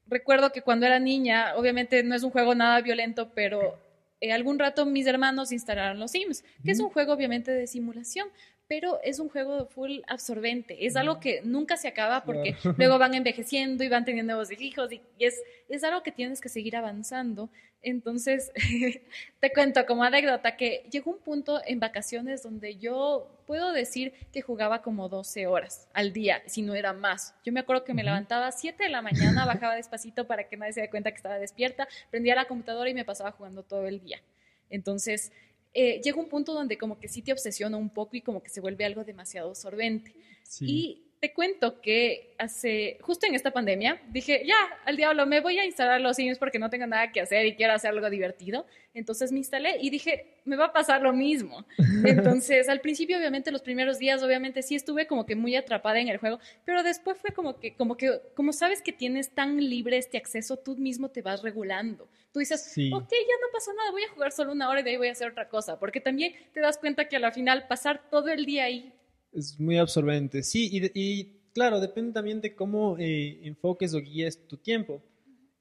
recuerdo que cuando era niña, obviamente no es un juego nada violento, pero eh, algún rato mis hermanos instalaron los Sims, que es un juego obviamente de simulación, pero es un juego full absorbente. Es algo que nunca se acaba porque Claro. luego van envejeciendo y van teniendo nuevos hijos y, es, es algo que tienes que seguir avanzando. Entonces, te cuento como anécdota que llegó un punto en vacaciones donde yo puedo decir que jugaba como 12 horas al día, si no era más. Yo me acuerdo que me levantaba a 7 de la mañana, bajaba despacito para que nadie se dé cuenta que estaba despierta, prendía la computadora y me pasaba jugando todo el día. Entonces, eh, llega un punto donde como que sí te obsesiona un poco y como que se vuelve algo demasiado absorbente. Sí. Y te cuento que hace, justo en esta pandemia, dije, ya, al diablo, me voy a instalar los Sims porque no tengo nada que hacer y quiero hacer algo divertido. Entonces me instalé y dije, me va a pasar lo mismo. Entonces, al principio, obviamente, los primeros días, obviamente, sí estuve como que muy atrapada en el juego, pero después fue como que, como que, como sabes que tienes tan libre este acceso, tú mismo te vas regulando. Tú dices, Sí. ok, ya no pasa nada, voy a jugar solo una hora y de ahí voy a hacer otra cosa, porque también te das cuenta que a la final pasar todo el día ahí Es muy absorbente, sí, y, y claro, depende también de cómo eh, enfoques o guíes tu tiempo.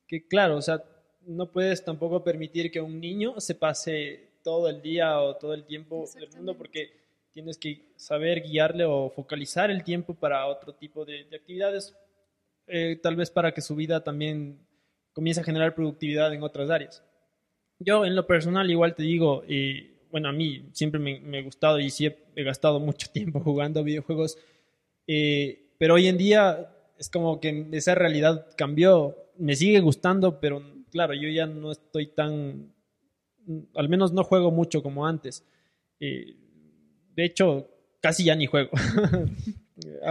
Que claro, o sea, no puedes tampoco permitir que un niño se pase todo el día o todo el tiempo del mundo porque tienes que saber guiarle o focalizar el tiempo para otro tipo de, de actividades, eh, tal vez para que su vida también comience a generar productividad en otras áreas. Yo en lo personal igual te digo, eh, bueno, a mí siempre me, me ha gustado y sí he, he gastado mucho tiempo jugando videojuegos, eh, pero hoy en día es como que esa realidad cambió, me sigue gustando, pero claro, yo ya no estoy tan, al menos no juego mucho como antes. Eh, de hecho, casi ya ni juego.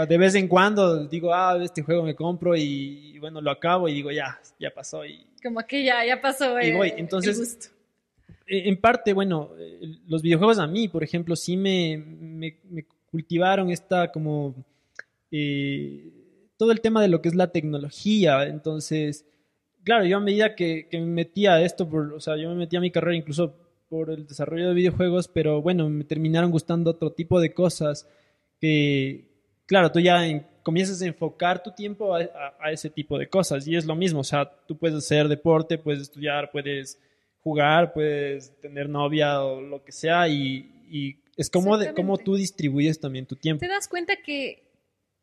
De vez en cuando digo, ah, este juego me compro y, y bueno, lo acabo y digo, ya, ya pasó y como que ya, ya pasó Y eh, voy, el entonces- gusto. eh, en parte, bueno, eh, los videojuegos a mí, por ejemplo, sí me, me- me cultivaron esta como eh, todo el tema de lo que es la tecnología. Entonces, claro, yo a medida que, que me metía a esto, por, o sea, yo me metía a mi carrera incluso por el desarrollo de videojuegos, pero bueno, me terminaron gustando otro tipo de cosas que, claro, tú ya en- comienzas a enfocar tu tiempo a, a- a ese tipo de cosas y es lo mismo, o sea, tú puedes hacer deporte, puedes estudiar, puedes jugar, puedes tener novia o lo que sea y, y es como de Exactamente. tú distribuyes también tu tiempo. Te das cuenta que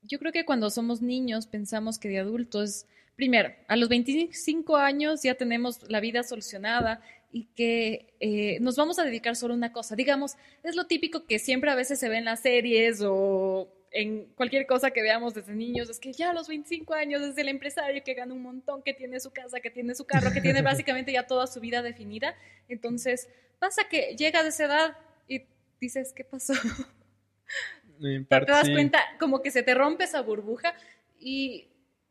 yo creo que cuando somos niños pensamos que de adultos, primero, a los 25 años ya tenemos la vida solucionada y que eh, nos vamos a dedicar solo a una cosa. Digamos, es lo típico que siempre a veces se ve en las series o en cualquier cosa que veamos desde niños, es que ya a los 25 años es el empresario que gana un montón, que tiene su casa, que tiene su carro, que tiene básicamente ya toda su vida definida. Entonces, pasa que llega de esa edad y dices, ¿qué pasó? te das cuenta, como que se te rompe esa burbuja y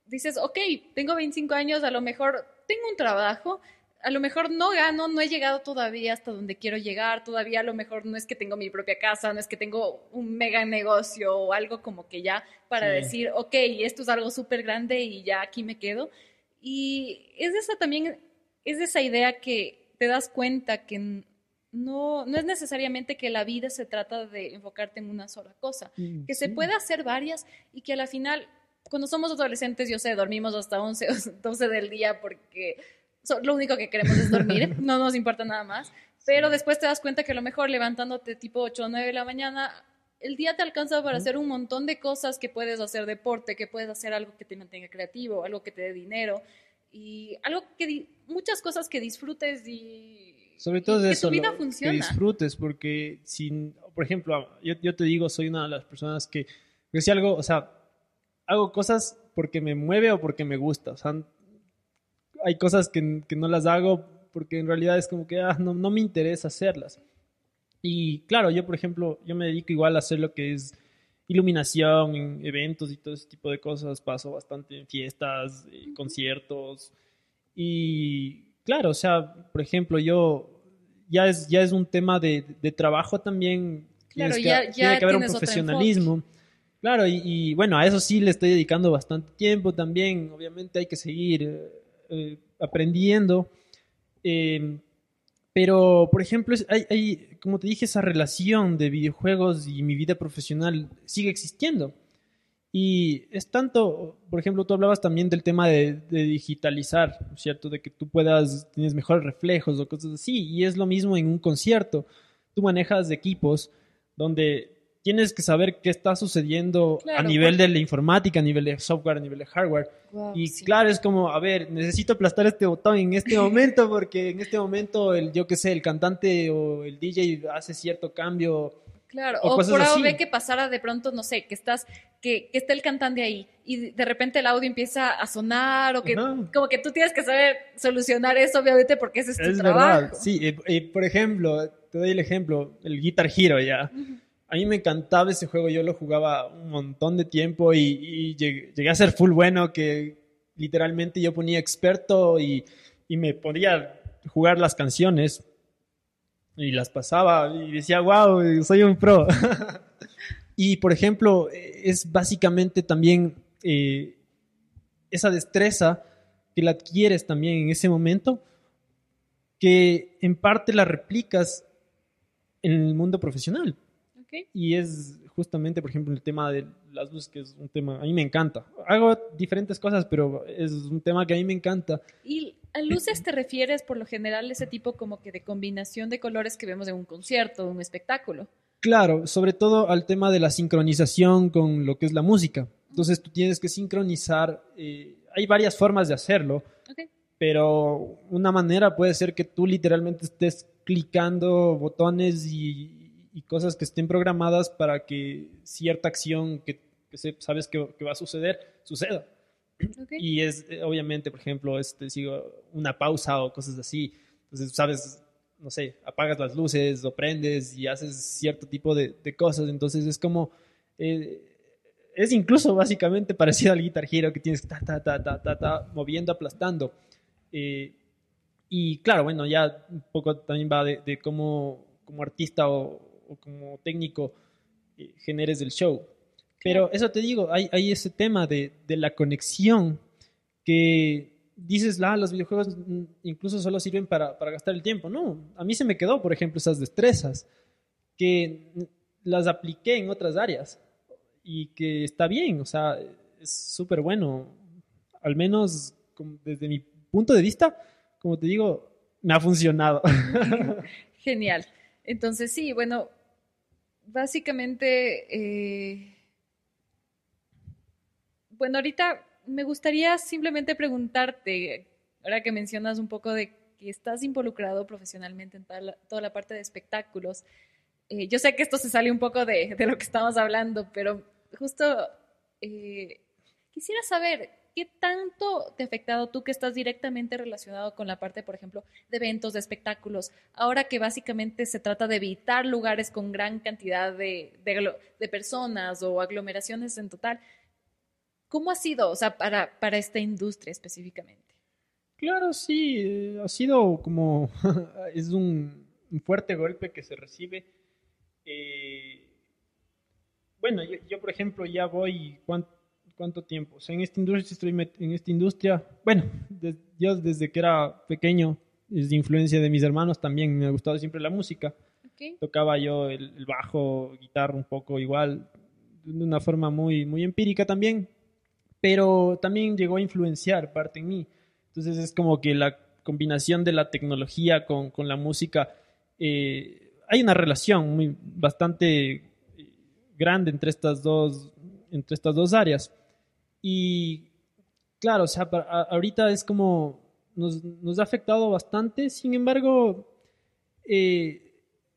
dices, ok, tengo 25 años, a lo mejor tengo un trabajo, a lo mejor no gano, no he llegado todavía hasta donde quiero llegar, todavía a lo mejor no es que tengo mi propia casa, no es que tengo un mega negocio o algo como que ya para decir, ok, esto es algo súper grande y ya aquí me quedo. Y es esa también, es esa idea que te das cuenta que no, no es necesariamente que la vida se trata de enfocarte en una sola cosa, mm, que se puede hacer varias y que a la final, cuando somos adolescentes, yo sé, dormimos hasta 11 o 12 del día porque lo único que queremos es dormir, no nos importa nada más, pero después te das cuenta que a lo mejor levantándote tipo 8 o 9 de la mañana, el día te alcanza para hacer un montón de cosas que puedes hacer deporte, que puedes hacer algo que te mantenga creativo, algo que te dé dinero. Y algo que muchas cosas que disfrutes y sobre todo que eso, tu vida que disfrutes, porque si, por ejemplo, yo, yo, te digo, soy una de las personas que, que si algo, o sea, hago cosas porque me mueve o porque me gusta, o sea, hay cosas que, que, no las hago porque en realidad es como que ah, no, no, me interesa hacerlas. Y claro, yo por ejemplo, yo me dedico igual a hacer lo que es iluminación en eventos y todo ese tipo de cosas. Paso bastante en fiestas, eh, conciertos. Y claro, o sea, por ejemplo, yo ya es, ya es un tema de, de trabajo también. Claro, ya, ya tiene que haber un profesionalismo. Claro, y, y, bueno, a eso sí le estoy dedicando bastante tiempo también. Obviamente hay que seguir eh, aprendiendo. Eh, pero, por ejemplo, hay, como te dije, esa relación de videojuegos y mi vida profesional sigue existiendo. Y es tanto, por ejemplo, tú hablabas también del tema de, de, digitalizar, ¿cierto? De que tú puedas, tienes mejores reflejos o cosas así. Y es lo mismo en un concierto. Tú manejas equipos donde tienes que saber qué está sucediendo a nivel de la informática, a nivel de software, a nivel de hardware. y claro, es como, a ver, necesito aplastar este botón en este momento porque en este momento, el, yo qué sé, el cantante o el DJ hace cierto cambio. Claro, o, por algo ve que pasara de pronto, no sé, que estás, que, que está el cantante ahí y de repente el audio empieza a sonar o que como que tú tienes que saber solucionar eso, obviamente, porque ese es tu es trabajo. Verdad. Sí, y, por ejemplo, te doy el ejemplo, el Guitar Hero ya a mí me encantaba ese juego, yo lo jugaba un montón de tiempo y, llegué, a ser full bueno, que literalmente yo ponía experto y, me ponía a jugar las canciones y las pasaba y decía, wow, soy un pro. y por ejemplo, es básicamente también eh, esa destreza que la adquieres también en ese momento, que en parte la replicas en el mundo profesional. Y es justamente, por ejemplo, el tema de las luces, que es un tema, a mí me encanta. Hago diferentes cosas, pero es un tema que a mí me encanta. ¿Y a luces te refieres por lo general ese tipo como que de combinación de colores que vemos en un concierto, un espectáculo? Claro, sobre todo al tema de la sincronización con lo que es la música. Entonces tú tienes que sincronizar, eh, hay varias formas de hacerlo, pero una manera puede ser que tú literalmente estés clicando botones y, y cosas que estén programadas para que cierta acción que, sabes que, va a suceder, suceda. Y es, eh, obviamente, por ejemplo, este, sigo una pausa o cosas así. Entonces, sabes, no sé, apagas las luces o prendes y haces cierto tipo de, cosas. Entonces, es como. Eh, es incluso básicamente parecido al Guitar Hero que tienes que ta, ta, ta, ta, ta, ta, moviendo, aplastando. Eh, y claro, bueno, ya un poco también va de, de cómo como artista o, o como técnico eh, generes el show. Pero eso te digo, hay, hay ese tema de, de, la conexión que dices, la, los videojuegos incluso solo sirven para, para, gastar el tiempo. No, a mí se me quedó, por ejemplo, esas destrezas que las apliqué en otras áreas y que está bien, o sea, es súper bueno. Al menos desde mi punto de vista, como te digo, me ha funcionado. Genial. Entonces, sí, bueno, básicamente, eh, bueno, ahorita me gustaría simplemente preguntarte, ahora que mencionas un poco de que estás involucrado profesionalmente en toda la, parte de espectáculos, eh, yo sé que esto se sale un poco de, de lo que estamos hablando, pero justo eh, quisiera saber, ¿qué tanto te ha afectado tú que estás directamente relacionado con la parte, por ejemplo, de eventos, de espectáculos? Ahora que básicamente se trata de evitar lugares con gran cantidad de, personas o aglomeraciones en total. ¿Cómo ha sido, o sea, para, para esta industria específicamente? Claro, sí, ha sido como, es un, fuerte golpe que se recibe. Eh, bueno, yo, por ejemplo ya voy, ¿cuánto, cuánto tiempo? O sea, en esta industria estoy en esta industria, bueno, des, yo desde que era pequeño, es de influencia de mis hermanos también, me ha gustado siempre la música. Okay. Tocaba yo el, el, bajo, guitarra un poco igual, de una forma muy, muy empírica también, pero también llegó a influenciar parte en mí. Entonces es como que la combinación de la tecnología con, con la música, eh, hay una relación muy, bastante grande entre estas dos, entre estas dos áreas. Y claro, o sea, ahorita es como nos, nos, ha afectado bastante, sin embargo, eh,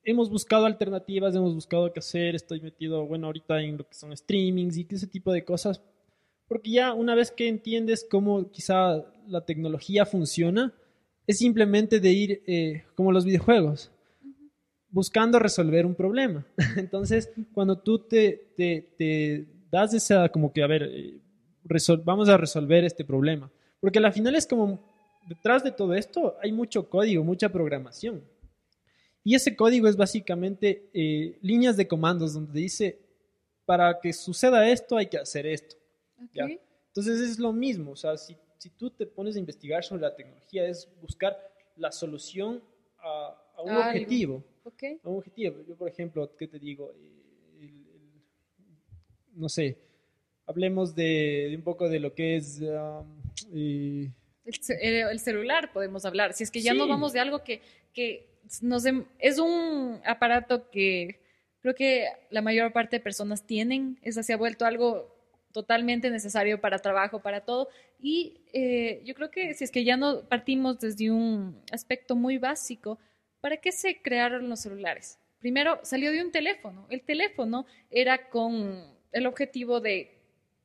hemos buscado alternativas, hemos buscado qué hacer, estoy metido, bueno, ahorita en lo que son streamings y ese tipo de cosas, porque ya una vez que entiendes cómo quizá la tecnología funciona, es simplemente de ir eh, como los videojuegos buscando resolver un problema. Entonces, cuando tú te, te, te das esa, como que, a ver, eh, vamos a resolver este problema. Porque al final es como, detrás de todo esto hay mucho código, mucha programación. Y ese código es básicamente eh, líneas de comandos donde dice, para que suceda esto hay que hacer esto. Okay. ¿ya? Entonces es lo mismo, o sea, si, si, tú te pones a investigar sobre la tecnología, es buscar la solución a, a un ah, objetivo. Okay. A un objetivo. Yo, por ejemplo, ¿qué te digo? El, el, no sé, hablemos de, de, un poco de lo que es... Um, eh, el, el, celular podemos hablar. Si es que ya sí. no vamos de algo que, que nos es un aparato que creo que la mayor parte de personas tienen, es se ha vuelto algo totalmente necesario para trabajo, para todo. Y eh, yo creo que si es que ya no partimos desde un aspecto muy básico, ¿para qué se crearon los celulares? Primero salió de un teléfono. El teléfono era con el objetivo de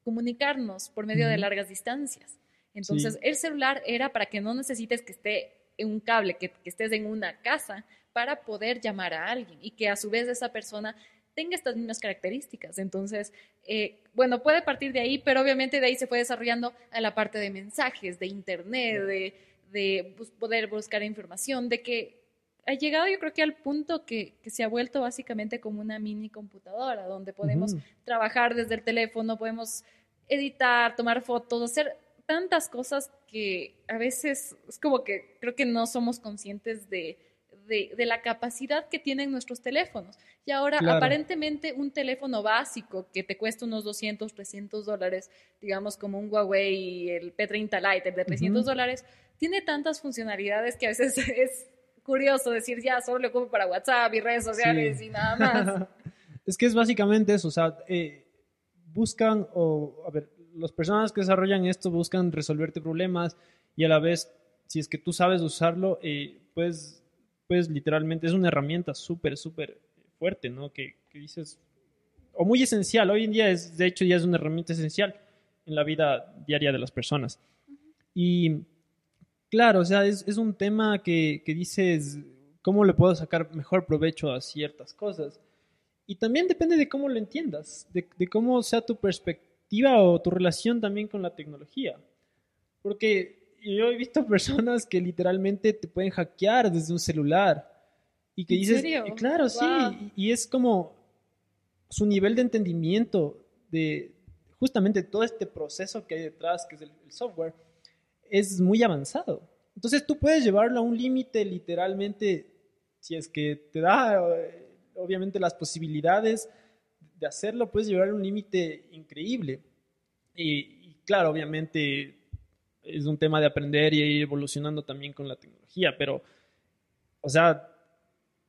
comunicarnos por medio de largas distancias. Entonces, sí. el celular era para que no necesites que esté en un cable, que, que, estés en una casa para poder llamar a alguien y que a su vez esa persona tenga estas mismas características. Entonces, eh, bueno, puede partir de ahí, pero obviamente de ahí se fue desarrollando a la parte de mensajes, de internet, de, de bus poder buscar información, de que ha llegado yo creo que al punto que, que, se ha vuelto básicamente como una mini computadora, donde podemos uh -huh. trabajar desde el teléfono, podemos editar, tomar fotos, hacer tantas cosas que a veces es como que creo que no somos conscientes de, de, de la capacidad que tienen nuestros teléfonos. Y ahora, claro. aparentemente, un teléfono básico que te cuesta unos 200, 300 dólares, digamos como un Huawei, el P30 Lite, el de 300 uh -huh. dólares, tiene tantas funcionalidades que a veces es curioso decir, ya, solo lo ocupo para WhatsApp y redes sociales sí. y nada más. es que es básicamente eso, o sea, eh, buscan, o, a ver, las personas que desarrollan esto buscan resolverte problemas y a la vez, si es que tú sabes usarlo, eh, pues, pues literalmente es una herramienta súper, súper fuerte, ¿no? Que, que, dices, o muy esencial, hoy en día es, de hecho, ya es una herramienta esencial en la vida diaria de las personas. Y claro, o sea, es, es un tema que, que, dices, ¿cómo le puedo sacar mejor provecho a ciertas cosas? Y también depende de cómo lo entiendas, de, de cómo sea tu perspectiva o tu relación también con la tecnología. Porque yo he visto personas que literalmente te pueden hackear desde un celular y que ¿En dices, serio? claro, wow. sí, y, y, es como su nivel de entendimiento de justamente todo este proceso que hay detrás, que es el, el software, es muy avanzado. Entonces tú puedes llevarlo a un límite literalmente, si es que te da eh, obviamente las posibilidades de hacerlo, puedes llevar a un límite increíble. Y, y claro, obviamente es un tema de aprender y ir evolucionando también con la tecnología, pero, o sea,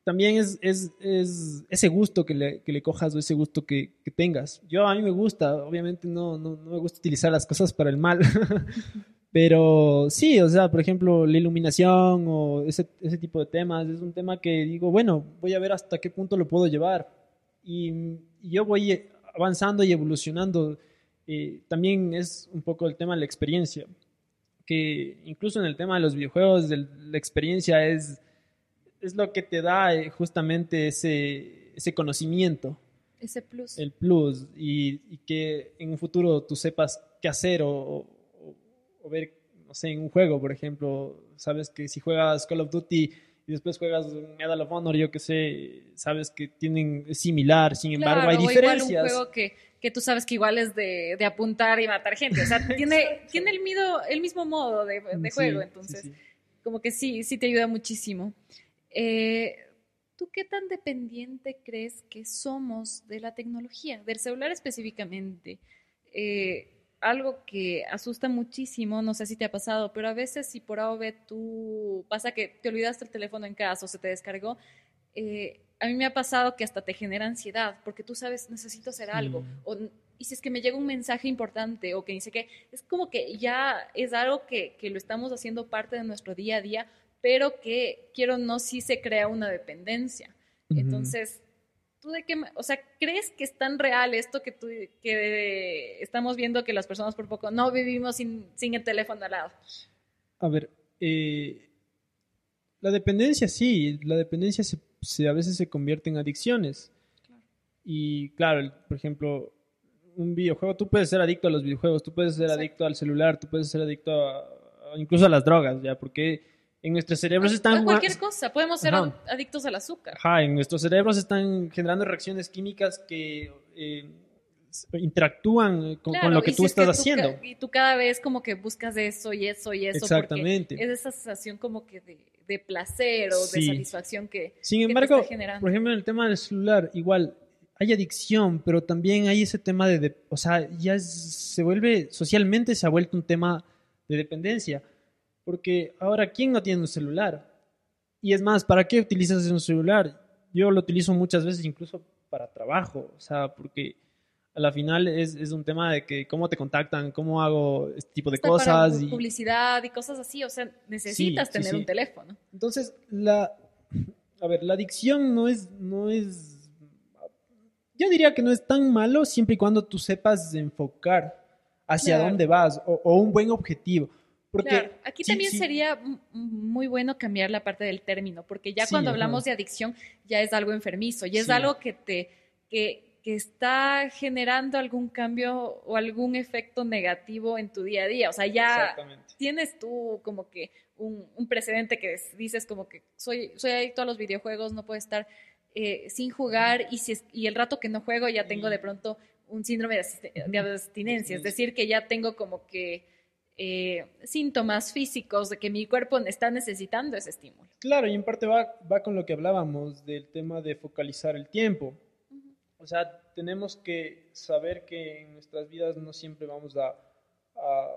también es, es, es ese gusto que le, que le, cojas o ese gusto que, que, tengas. Yo a mí me gusta, obviamente no, no, no me gusta utilizar las cosas para el mal, pero sí, o sea, por ejemplo, la iluminación o ese, ese tipo de temas es un tema que digo, bueno, voy a ver hasta qué punto lo puedo llevar. Y, y yo voy avanzando y evolucionando. Eh, también es un poco el tema de la experiencia, que incluso en el tema de los videojuegos, de la experiencia es es lo que te da eh, justamente ese, ese conocimiento. Ese plus. El plus. Y, y, que en un futuro tú sepas qué hacer o, o, ver, no sé, en un juego, por ejemplo, sabes que si juegas Call of Duty y después juegas Medal of Honor, yo qué sé, sabes que tienen es similar, sin embargo hay diferencias. Igual un juego que, que tú sabes que igual es de, de apuntar y matar gente, o sea, tiene, tiene el, mido, el mismo modo de, de juego, Sí, entonces sí, sí. como que sí, sí te ayuda muchísimo. Eh, ¿Tú qué tan dependiente crees que somos de la tecnología, del celular específicamente? Eh, algo que asusta muchísimo, no sé si te ha pasado, pero a veces si por A o B tú pasa que te olvidaste el teléfono en casa o se te descargó, eh, a mí me ha pasado que hasta te genera ansiedad, porque tú sabes, necesito hacer algo, Sí. o, y si es que me llega un mensaje importante o que dice que es como que ya es algo que, que lo estamos haciendo parte de nuestro día a día, pero que quiero no sí se crea una dependencia. Entonces, ¿tú de qué, o sea, crees que es tan real esto que tú, que estamos viendo que las personas por poco no vivimos sin, sin el teléfono al lado? A ver, eh, la dependencia sí, la dependencia se, se- a veces se convierte en adicciones. Claro. Y claro, el- por ejemplo, un videojuego, tú puedes ser adicto a los videojuegos, tú puedes ser Exacto. adicto al celular, tú puedes ser adicto a- incluso a las drogas, ¿ya? Porque en nuestros cerebros están... O cualquier cosa, podemos ser Ajá. adictos al azúcar. Ajá, en nuestros cerebros están generando reacciones químicas que eh, interactúan con, lo que tú si es estás haciendo. y tú cada vez como que buscas eso y eso y eso. Exactamente. Es esa sensación como que de, de placer o de satisfacción que, Sin que embargo, está generando. por ejemplo, en el tema del celular, igual hay adicción, pero también hay ese tema de, de- o sea, ya es- se vuelve, socialmente se ha vuelto un tema de dependencia, porque ahora, ¿quién no tiene un celular? Y es más, ¿para qué utilizas un celular? Yo lo utilizo muchas veces incluso para trabajo, o sea, porque a la final es, es un tema de que cómo te contactan, cómo hago este tipo de Hasta para cosas. pu- y- publicidad y cosas así, o sea, necesitas sí, tener sí. un teléfono. Entonces, la, a ver, la adicción no es, no es, yo diría que no es tan malo siempre y cuando tú sepas enfocar hacia Claro. dónde vas o, o un buen objetivo. Porque Claro, aquí sí, también sí, sería muy bueno cambiar la parte del término, porque ya Sí, cuando ajá. hablamos de adicción ya es algo enfermizo, ya es algo que te que, que está generando algún cambio o algún efecto negativo en tu día a día. O sea, ya tienes tú como que un, un precedente que es- dices como que soy, soy adicto a los videojuegos, no puedo estar eh, sin jugar y, si es- y el rato que no juego ya tengo de pronto un síndrome de abstinencia, es decir, que ya tengo como que eh, síntomas físicos de que mi cuerpo está necesitando ese estímulo. Claro, y en parte va, va con lo que hablábamos del tema de focalizar el tiempo. O sea, tenemos que saber que en nuestras vidas no siempre vamos a, a-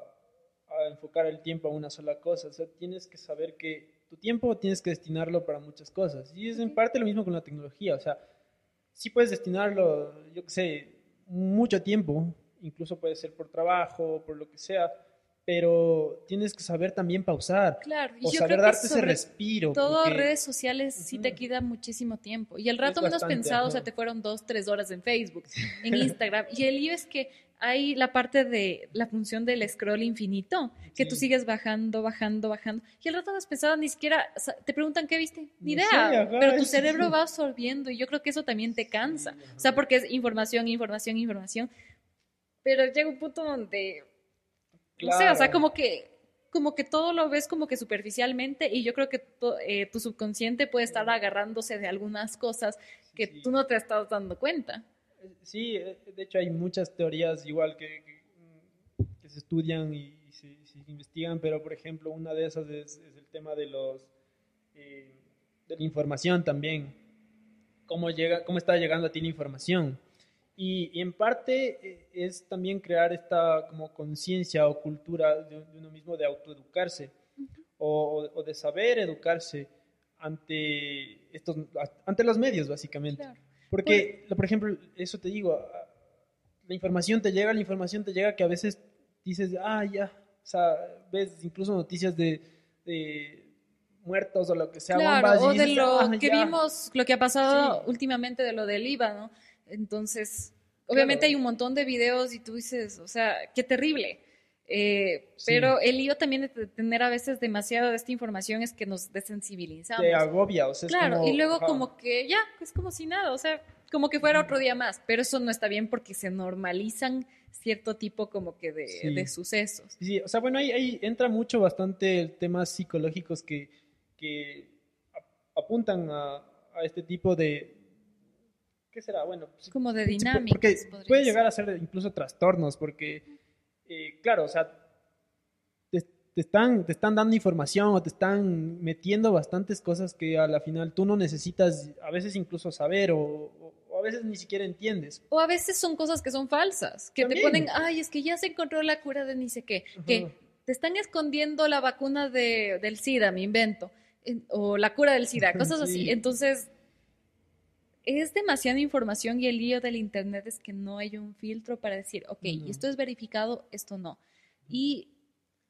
a enfocar el tiempo a una sola cosa. O sea, tienes que saber que tu tiempo tienes que destinarlo para muchas cosas. Y es en parte lo mismo con la tecnología. O sea, sí puedes destinarlo, yo qué sé, mucho tiempo, incluso puede ser por trabajo, por lo que sea, pero tienes que saber también pausar. Claro, y O yo saber creo que darte ese sobre respiro. todo porque- redes sociales sí te quita muchísimo tiempo. Y el rato menos pensado, o sea, ajá. te fueron dos, tres horas en Facebook, en Instagram. y el lío es que hay la parte de la función del scroll infinito, que tú Sí. sigues bajando, bajando, bajando. Y el rato has pensado ni siquiera, te preguntan qué viste, ni idea. sé, ajá, pero tu cerebro va absorbiendo y yo creo que eso también te cansa. Sí, O sea, ajá. porque es información, información, información. Pero llega un punto donde no sé, o sea, Claro. como que, como que todo lo ves como que superficialmente y yo creo que eh, tu subconsciente puede estar agarrándose de algunas cosas que Sí. tú no te estás dando cuenta. Sí, eh, de hecho hay muchas teorías igual que, que, que se estudian y, y se, se investigan, pero por ejemplo una de esas es, es el tema de los eh, de la información también, cómo llega, cómo está llegando a ti la información. Y, y en parte eh, es también crear esta como conciencia o cultura de, de uno mismo de autoeducarse o, o- o de saber educarse ante, estos, ante los medios, básicamente. Claro. Porque, por ejemplo, eso te digo, la información te llega, la información te llega que a veces dices, ah, ya, o sea, ves incluso noticias de, de muertos o lo que sea. Claro, bombas, o de dices, lo "Ah, que ya". vimos, lo que ha pasado Sí. últimamente de lo del IVA, ¿no? Entonces, obviamente Claro. hay un montón de videos y tú dices, o sea, qué terrible. Eh, Sí. Pero el lío también de tener a veces demasiado de esta información es que nos desensibilizamos. Te agobia, o sea, es Claro, como, y luego ajá. como que ya, es como si nada, o sea, como que fuera otro día más, pero eso no está bien porque se normalizan cierto tipo como que de, Sí. de sucesos. Sí, o sea, bueno, ahí, ahí entra mucho bastante temas psicológicos que, que ap- apuntan a, a este tipo de... ¿Qué será? Bueno, sí, Como de sí. Porque podría puede llegar a ser incluso trastornos, porque, eh, claro, o sea, te, te están, te están dando información o te están metiendo bastantes cosas que a la final tú no necesitas a veces incluso saber o, o- o a veces ni siquiera entiendes. O a veces son cosas que son falsas, que te También. ponen, ay, es que ya se encontró la cura de ni sé qué, que Ajá. te están escondiendo la vacuna de, del SIDA, me invento, en- o la cura del SIDA, cosas así. Sí. Entonces, es demasiada información y el lío del Internet es que no hay un filtro para decir, ok, No. esto es verificado, esto no. Y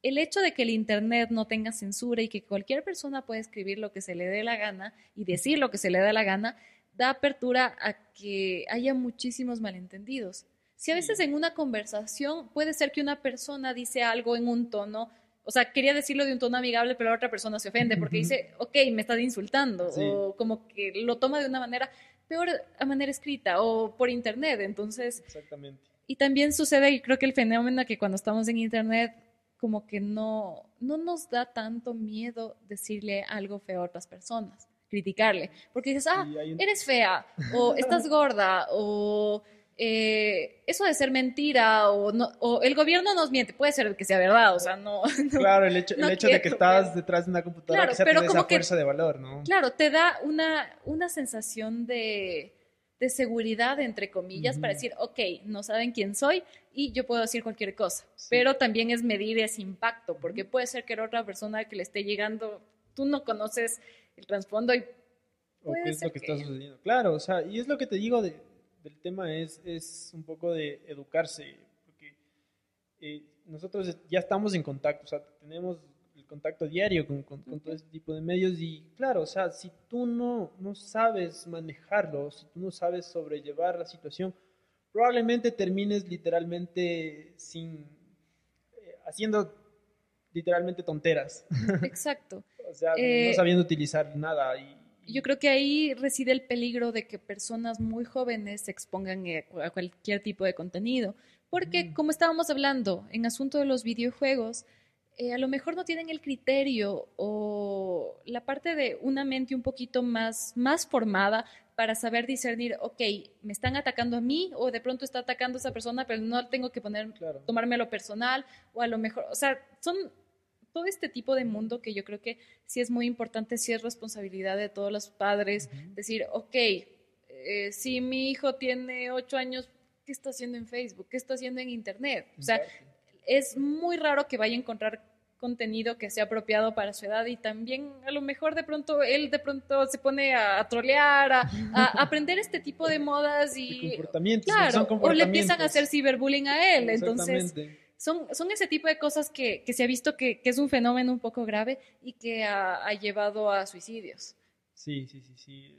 el hecho de que el Internet no tenga censura y que cualquier persona pueda escribir lo que se le dé la gana y decir lo que se le da la gana, da apertura a que haya muchísimos malentendidos. Si a veces en una conversación puede ser que una persona dice algo en un tono, o sea, quería decirlo de un tono amigable, pero la otra persona se ofende porque dice, ok, me estás insultando, Sí. o como que lo toma de una manera peor a manera escrita o por internet. Entonces, Exactamente. y también sucede, y creo que el fenómeno que cuando estamos en internet, como que no, no nos da tanto miedo decirle algo feo a otras personas, criticarle, porque dices, ah, eres fea, o estás gorda, o eh, eso de ser mentira, o, no, o el gobierno nos miente, puede ser que sea verdad, o sea, no, no- Claro, el hecho, el hecho de que estás pero- detrás de una computadora Claro, que pero como esa que- fuerza de valor, ¿no? Claro, te da una, una sensación de, de seguridad, entre comillas, para decir, ok, no saben quién soy y yo puedo decir cualquier cosa. Sí. Pero también es medir ese impacto, porque puede ser que la otra persona que le esté llegando, tú no conoces el trasfondo y o qué es lo que- está sucediendo. Claro, o sea, y es lo que te digo de- del tema, es, es un poco de educarse, porque eh, nosotros ya estamos en contacto, o sea, tenemos el contacto diario con, con- con todo este tipo de medios y claro, o sea, si tú no, no sabes manejarlo, si tú no sabes sobrellevar la situación, probablemente termines literalmente sin, eh, haciendo literalmente tonteras, exacto. o sea, Eh, no sabiendo utilizar nada y... Yo creo que ahí reside el peligro de que personas muy jóvenes se expongan eh, a cualquier tipo de contenido. Porque, Mm. como estábamos hablando, en asunto de los videojuegos, eh, a lo mejor no tienen el criterio o la parte de una mente un poquito más, más formada para saber discernir, ok, me están atacando a mí o de pronto está atacando a esa persona, pero no tengo que poner, Claro. tomarme a lo personal o a lo mejor, o sea, son todo este tipo de mundo que yo creo que sí es muy importante, sí es responsabilidad de todos los padres decir, ok, eh, si mi hijo tiene ocho años, ¿qué está haciendo en Facebook? ¿Qué está haciendo en Internet? O sea, es muy raro que vaya a encontrar contenido que sea apropiado para su edad y también a lo mejor de pronto él de pronto se pone a, a trolear, a, a aprender este tipo de modas de y comportamientos, claro, son o le empiezan a hacer ciberbullying a él, entonces. Son, son ese tipo de cosas que, que se ha visto que, que es un fenómeno un poco grave y que ha, ha llevado a suicidios. Sí, sí, sí, sí.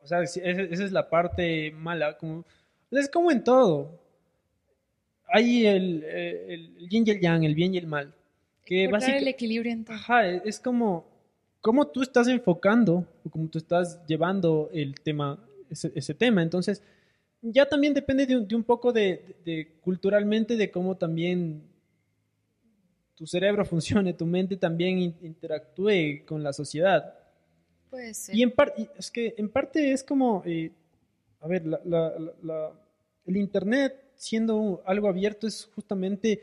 O sea, esa, es la parte mala. Como, es como en todo. Hay el, eh, el, el yin y el yang, el bien y el mal. Que Encontrar el básicamente... equilibrio en todo. Ajá, e, es como cómo tú estás enfocando o cómo tú estás llevando el tema, ese, ese tema. Entonces, ya también depende de un, de un poco de, culturalmente de cómo también tu cerebro funcione, tu mente también in- interactúe con la sociedad. Puede ser. Y en parte, es que en parte es como, eh, a ver, la- la- la- la- el Internet siendo algo abierto es justamente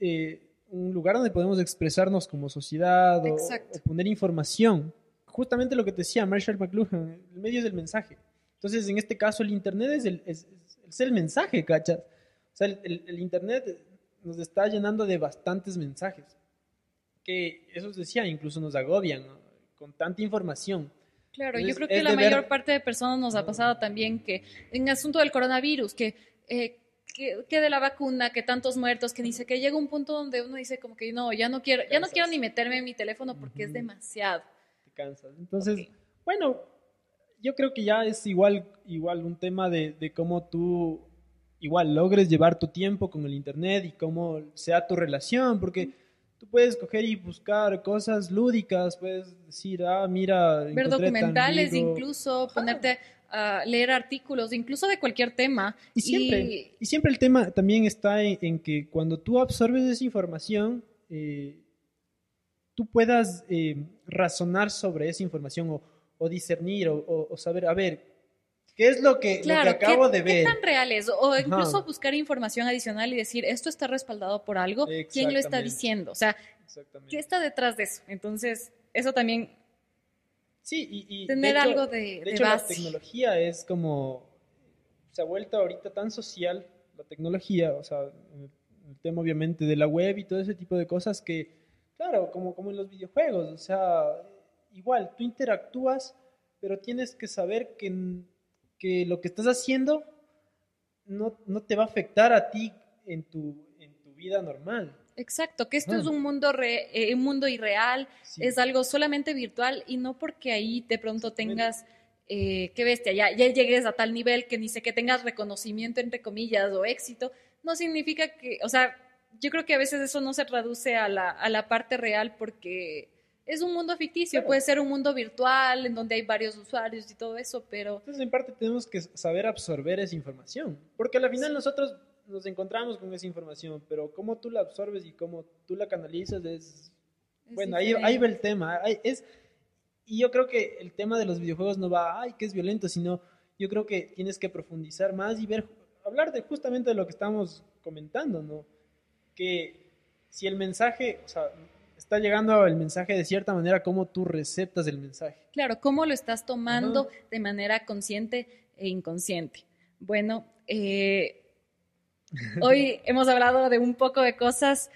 eh, un lugar donde podemos expresarnos como sociedad o, poner información. Justamente lo que te decía Marshall McLuhan, el medio es el mensaje. Entonces, en este caso, el Internet es el, es, es el mensaje, ¿cachas? O sea, el, el- el Internet nos está llenando de bastantes mensajes que, esos decía, incluso nos agobian, ¿no? con tanta información. Claro, Entonces, yo creo que es la de ver- mayor parte de personas nos ha pasado también que en asunto del coronavirus, que, eh, que, que de la vacuna, que tantos muertos, que dice que llega un punto donde uno dice como que no, ya no quiero, ya no quiero ni meterme en mi teléfono porque es Ujú. demasiado. te cansas. Entonces, Ok. bueno, yo creo que ya es igual, igual un tema de, de cómo tú igual logres llevar tu tiempo con el internet y cómo sea tu relación, porque tú puedes coger y buscar cosas lúdicas, puedes decir, ah, mira, Ver documentales, incluso ponerte a leer artículos, incluso de cualquier tema. Y siempre, y siempre el tema también está en, en que cuando tú absorbes esa información, eh, tú puedas eh, razonar sobre esa información o, o discernir o, o- o saber, a ver, ¿qué es lo que, lo que Claro, acabo ¿qué, de qué ver? tan real es? O incluso Ajá. buscar información adicional y decir, esto está respaldado por algo, ¿quién lo está diciendo? O sea. ¿qué está detrás de eso? Entonces, eso también, Sí, y, y tener de hecho- algo de, De de hecho, la base. tecnología es como, se ha vuelto ahorita tan social, la tecnología, o sea, el tema obviamente de la web y todo ese tipo de cosas que, claro, como, como en los videojuegos, o sea, igual, tú interactúas, pero tienes que saber que, que lo que estás haciendo no, no te va a afectar a ti en tu, en tu vida normal. Exacto, que esto Ah. es un mundo, re- eh, un mundo irreal, Sí. es algo solamente virtual y no porque ahí de pronto tengas, eh, qué bestia, ya, ya llegues a tal nivel que ni sé que tengas reconocimiento entre comillas o éxito, no significa que, o sea, yo creo que a veces eso no se traduce a la, a la parte real porque es un mundo ficticio, Claro. puede ser un mundo virtual en donde hay varios usuarios y todo eso, pero Entonces, en parte, tenemos que saber absorber esa información. Porque al final nosotros nos encontramos con esa información, pero cómo tú la absorbes y cómo tú la canalizas es... es bueno, ahí, ahí va el tema. ahí es, y yo creo que el tema de los videojuegos no va, ay, que es violento, sino yo creo que tienes que profundizar más y ver, hablar de justamente de lo que estamos comentando, ¿no? Que si el mensaje, o sea, está llegando el mensaje de cierta manera, cómo tú receptas el mensaje. Claro, cómo lo estás tomando de manera consciente e inconsciente. Bueno, eh, hoy hemos hablado de un poco de cosas.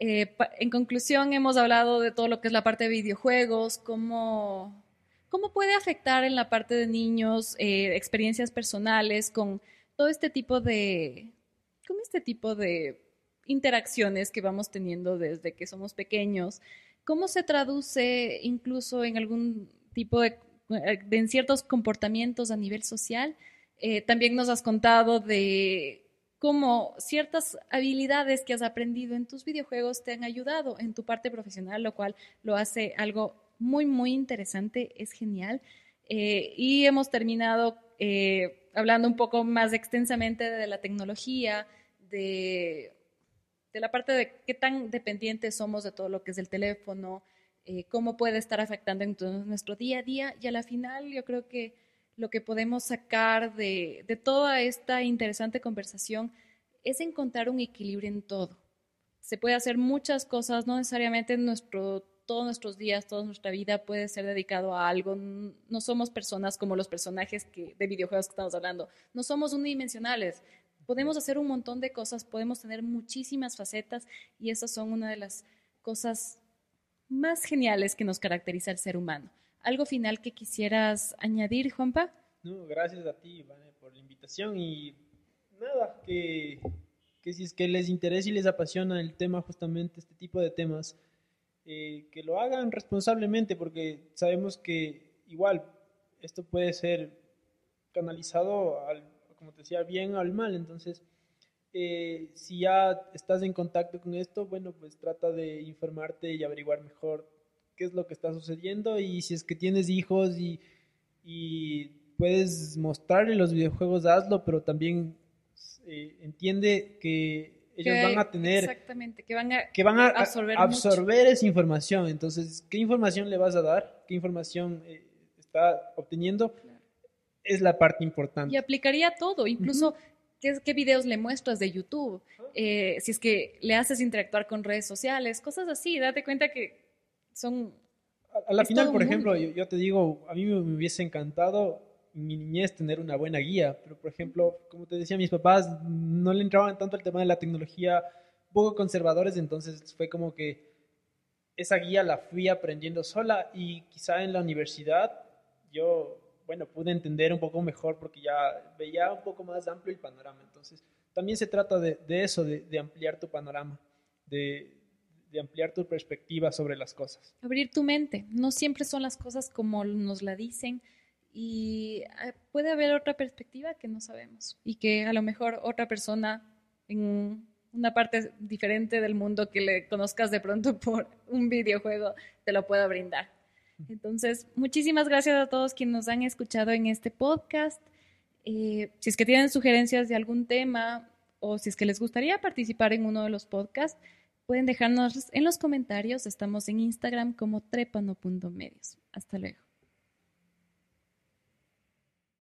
eh, en conclusión, hemos hablado de todo lo que es la parte de videojuegos, cómo, cómo puede afectar en la parte de niños, eh, experiencias personales, con todo este tipo de, con este tipo de interacciones que vamos teniendo desde que somos pequeños. ¿Cómo se traduce incluso en algún tipo de, en ciertos comportamientos a nivel social? Eh, también nos has contado de cómo ciertas habilidades que has aprendido en tus videojuegos te han ayudado en tu parte profesional, lo cual lo hace algo muy, muy interesante, es genial. Eh, y hemos terminado eh, hablando un poco más extensamente de la tecnología, de, de la parte de qué tan dependientes somos de todo lo que es el teléfono, eh, cómo puede estar afectando en tu- nuestro día a día. Y a la final yo creo que lo que podemos sacar de, de toda esta interesante conversación es encontrar un equilibrio en todo. Se puede hacer muchas cosas, no necesariamente nuestro, todos nuestros días, toda nuestra vida puede ser dedicado a algo. No somos personas como los personajes que, de videojuegos que estamos hablando. No somos unidimensionales. Podemos hacer un montón de cosas, podemos tener muchísimas facetas y esas son una de las cosas más geniales que nos caracteriza al ser humano. ¿Algo final que quisieras añadir, Juanpa? No, gracias a ti, por la invitación y nada, que, que si es que les interesa y les apasiona el tema, justamente este tipo de temas, eh, que lo hagan responsablemente, porque sabemos que igual esto puede ser canalizado, al, como te decía, bien o al mal, entonces eh, si ya estás en contacto con esto, bueno, pues trata de informarte y averiguar mejor qué es lo que está sucediendo y si es que tienes hijos y, y puedes mostrarle los videojuegos, hazlo, pero también eh, entiende que ellos Que- van a tener, Exactamente, que van a... que van a absorber absorber, esa información. Entonces, ¿qué información le vas a dar? ¿Qué información eh, está obteniendo? Es la parte importante. Y aplicaría todo, incluso qué, qué videos le muestras de YouTube, eh, si es que le haces interactuar con redes sociales, cosas así, date cuenta que son... A, a la final, por ejemplo, yo, yo te digo, a mí me, me hubiese encantado en mi niñez tener una buena guía, pero por ejemplo, como te decía, mis papás no le entraban tanto el tema de la tecnología, poco conservadores, entonces fue como que esa guía la fui aprendiendo sola y quizá en la universidad yo, bueno, pude entender un poco mejor porque ya veía un poco más amplio el panorama. Entonces, también se trata de, eso, de, ampliar tu panorama, de, de ampliar tu perspectiva sobre las cosas. Abrir tu mente. No siempre son las cosas como nos la dicen y eh, puede haber otra perspectiva que no sabemos y que a lo mejor otra persona en una parte diferente del mundo que le conozcas de pronto por un videojuego te lo pueda brindar. Entonces, muchísimas gracias a todos quienes nos han escuchado en este podcast. Eh, si es que tienen sugerencias de algún tema o si es que les gustaría participar en uno de los podcasts, pueden dejarnos en los comentarios. Estamos en Instagram como trepano.medios. Hasta luego.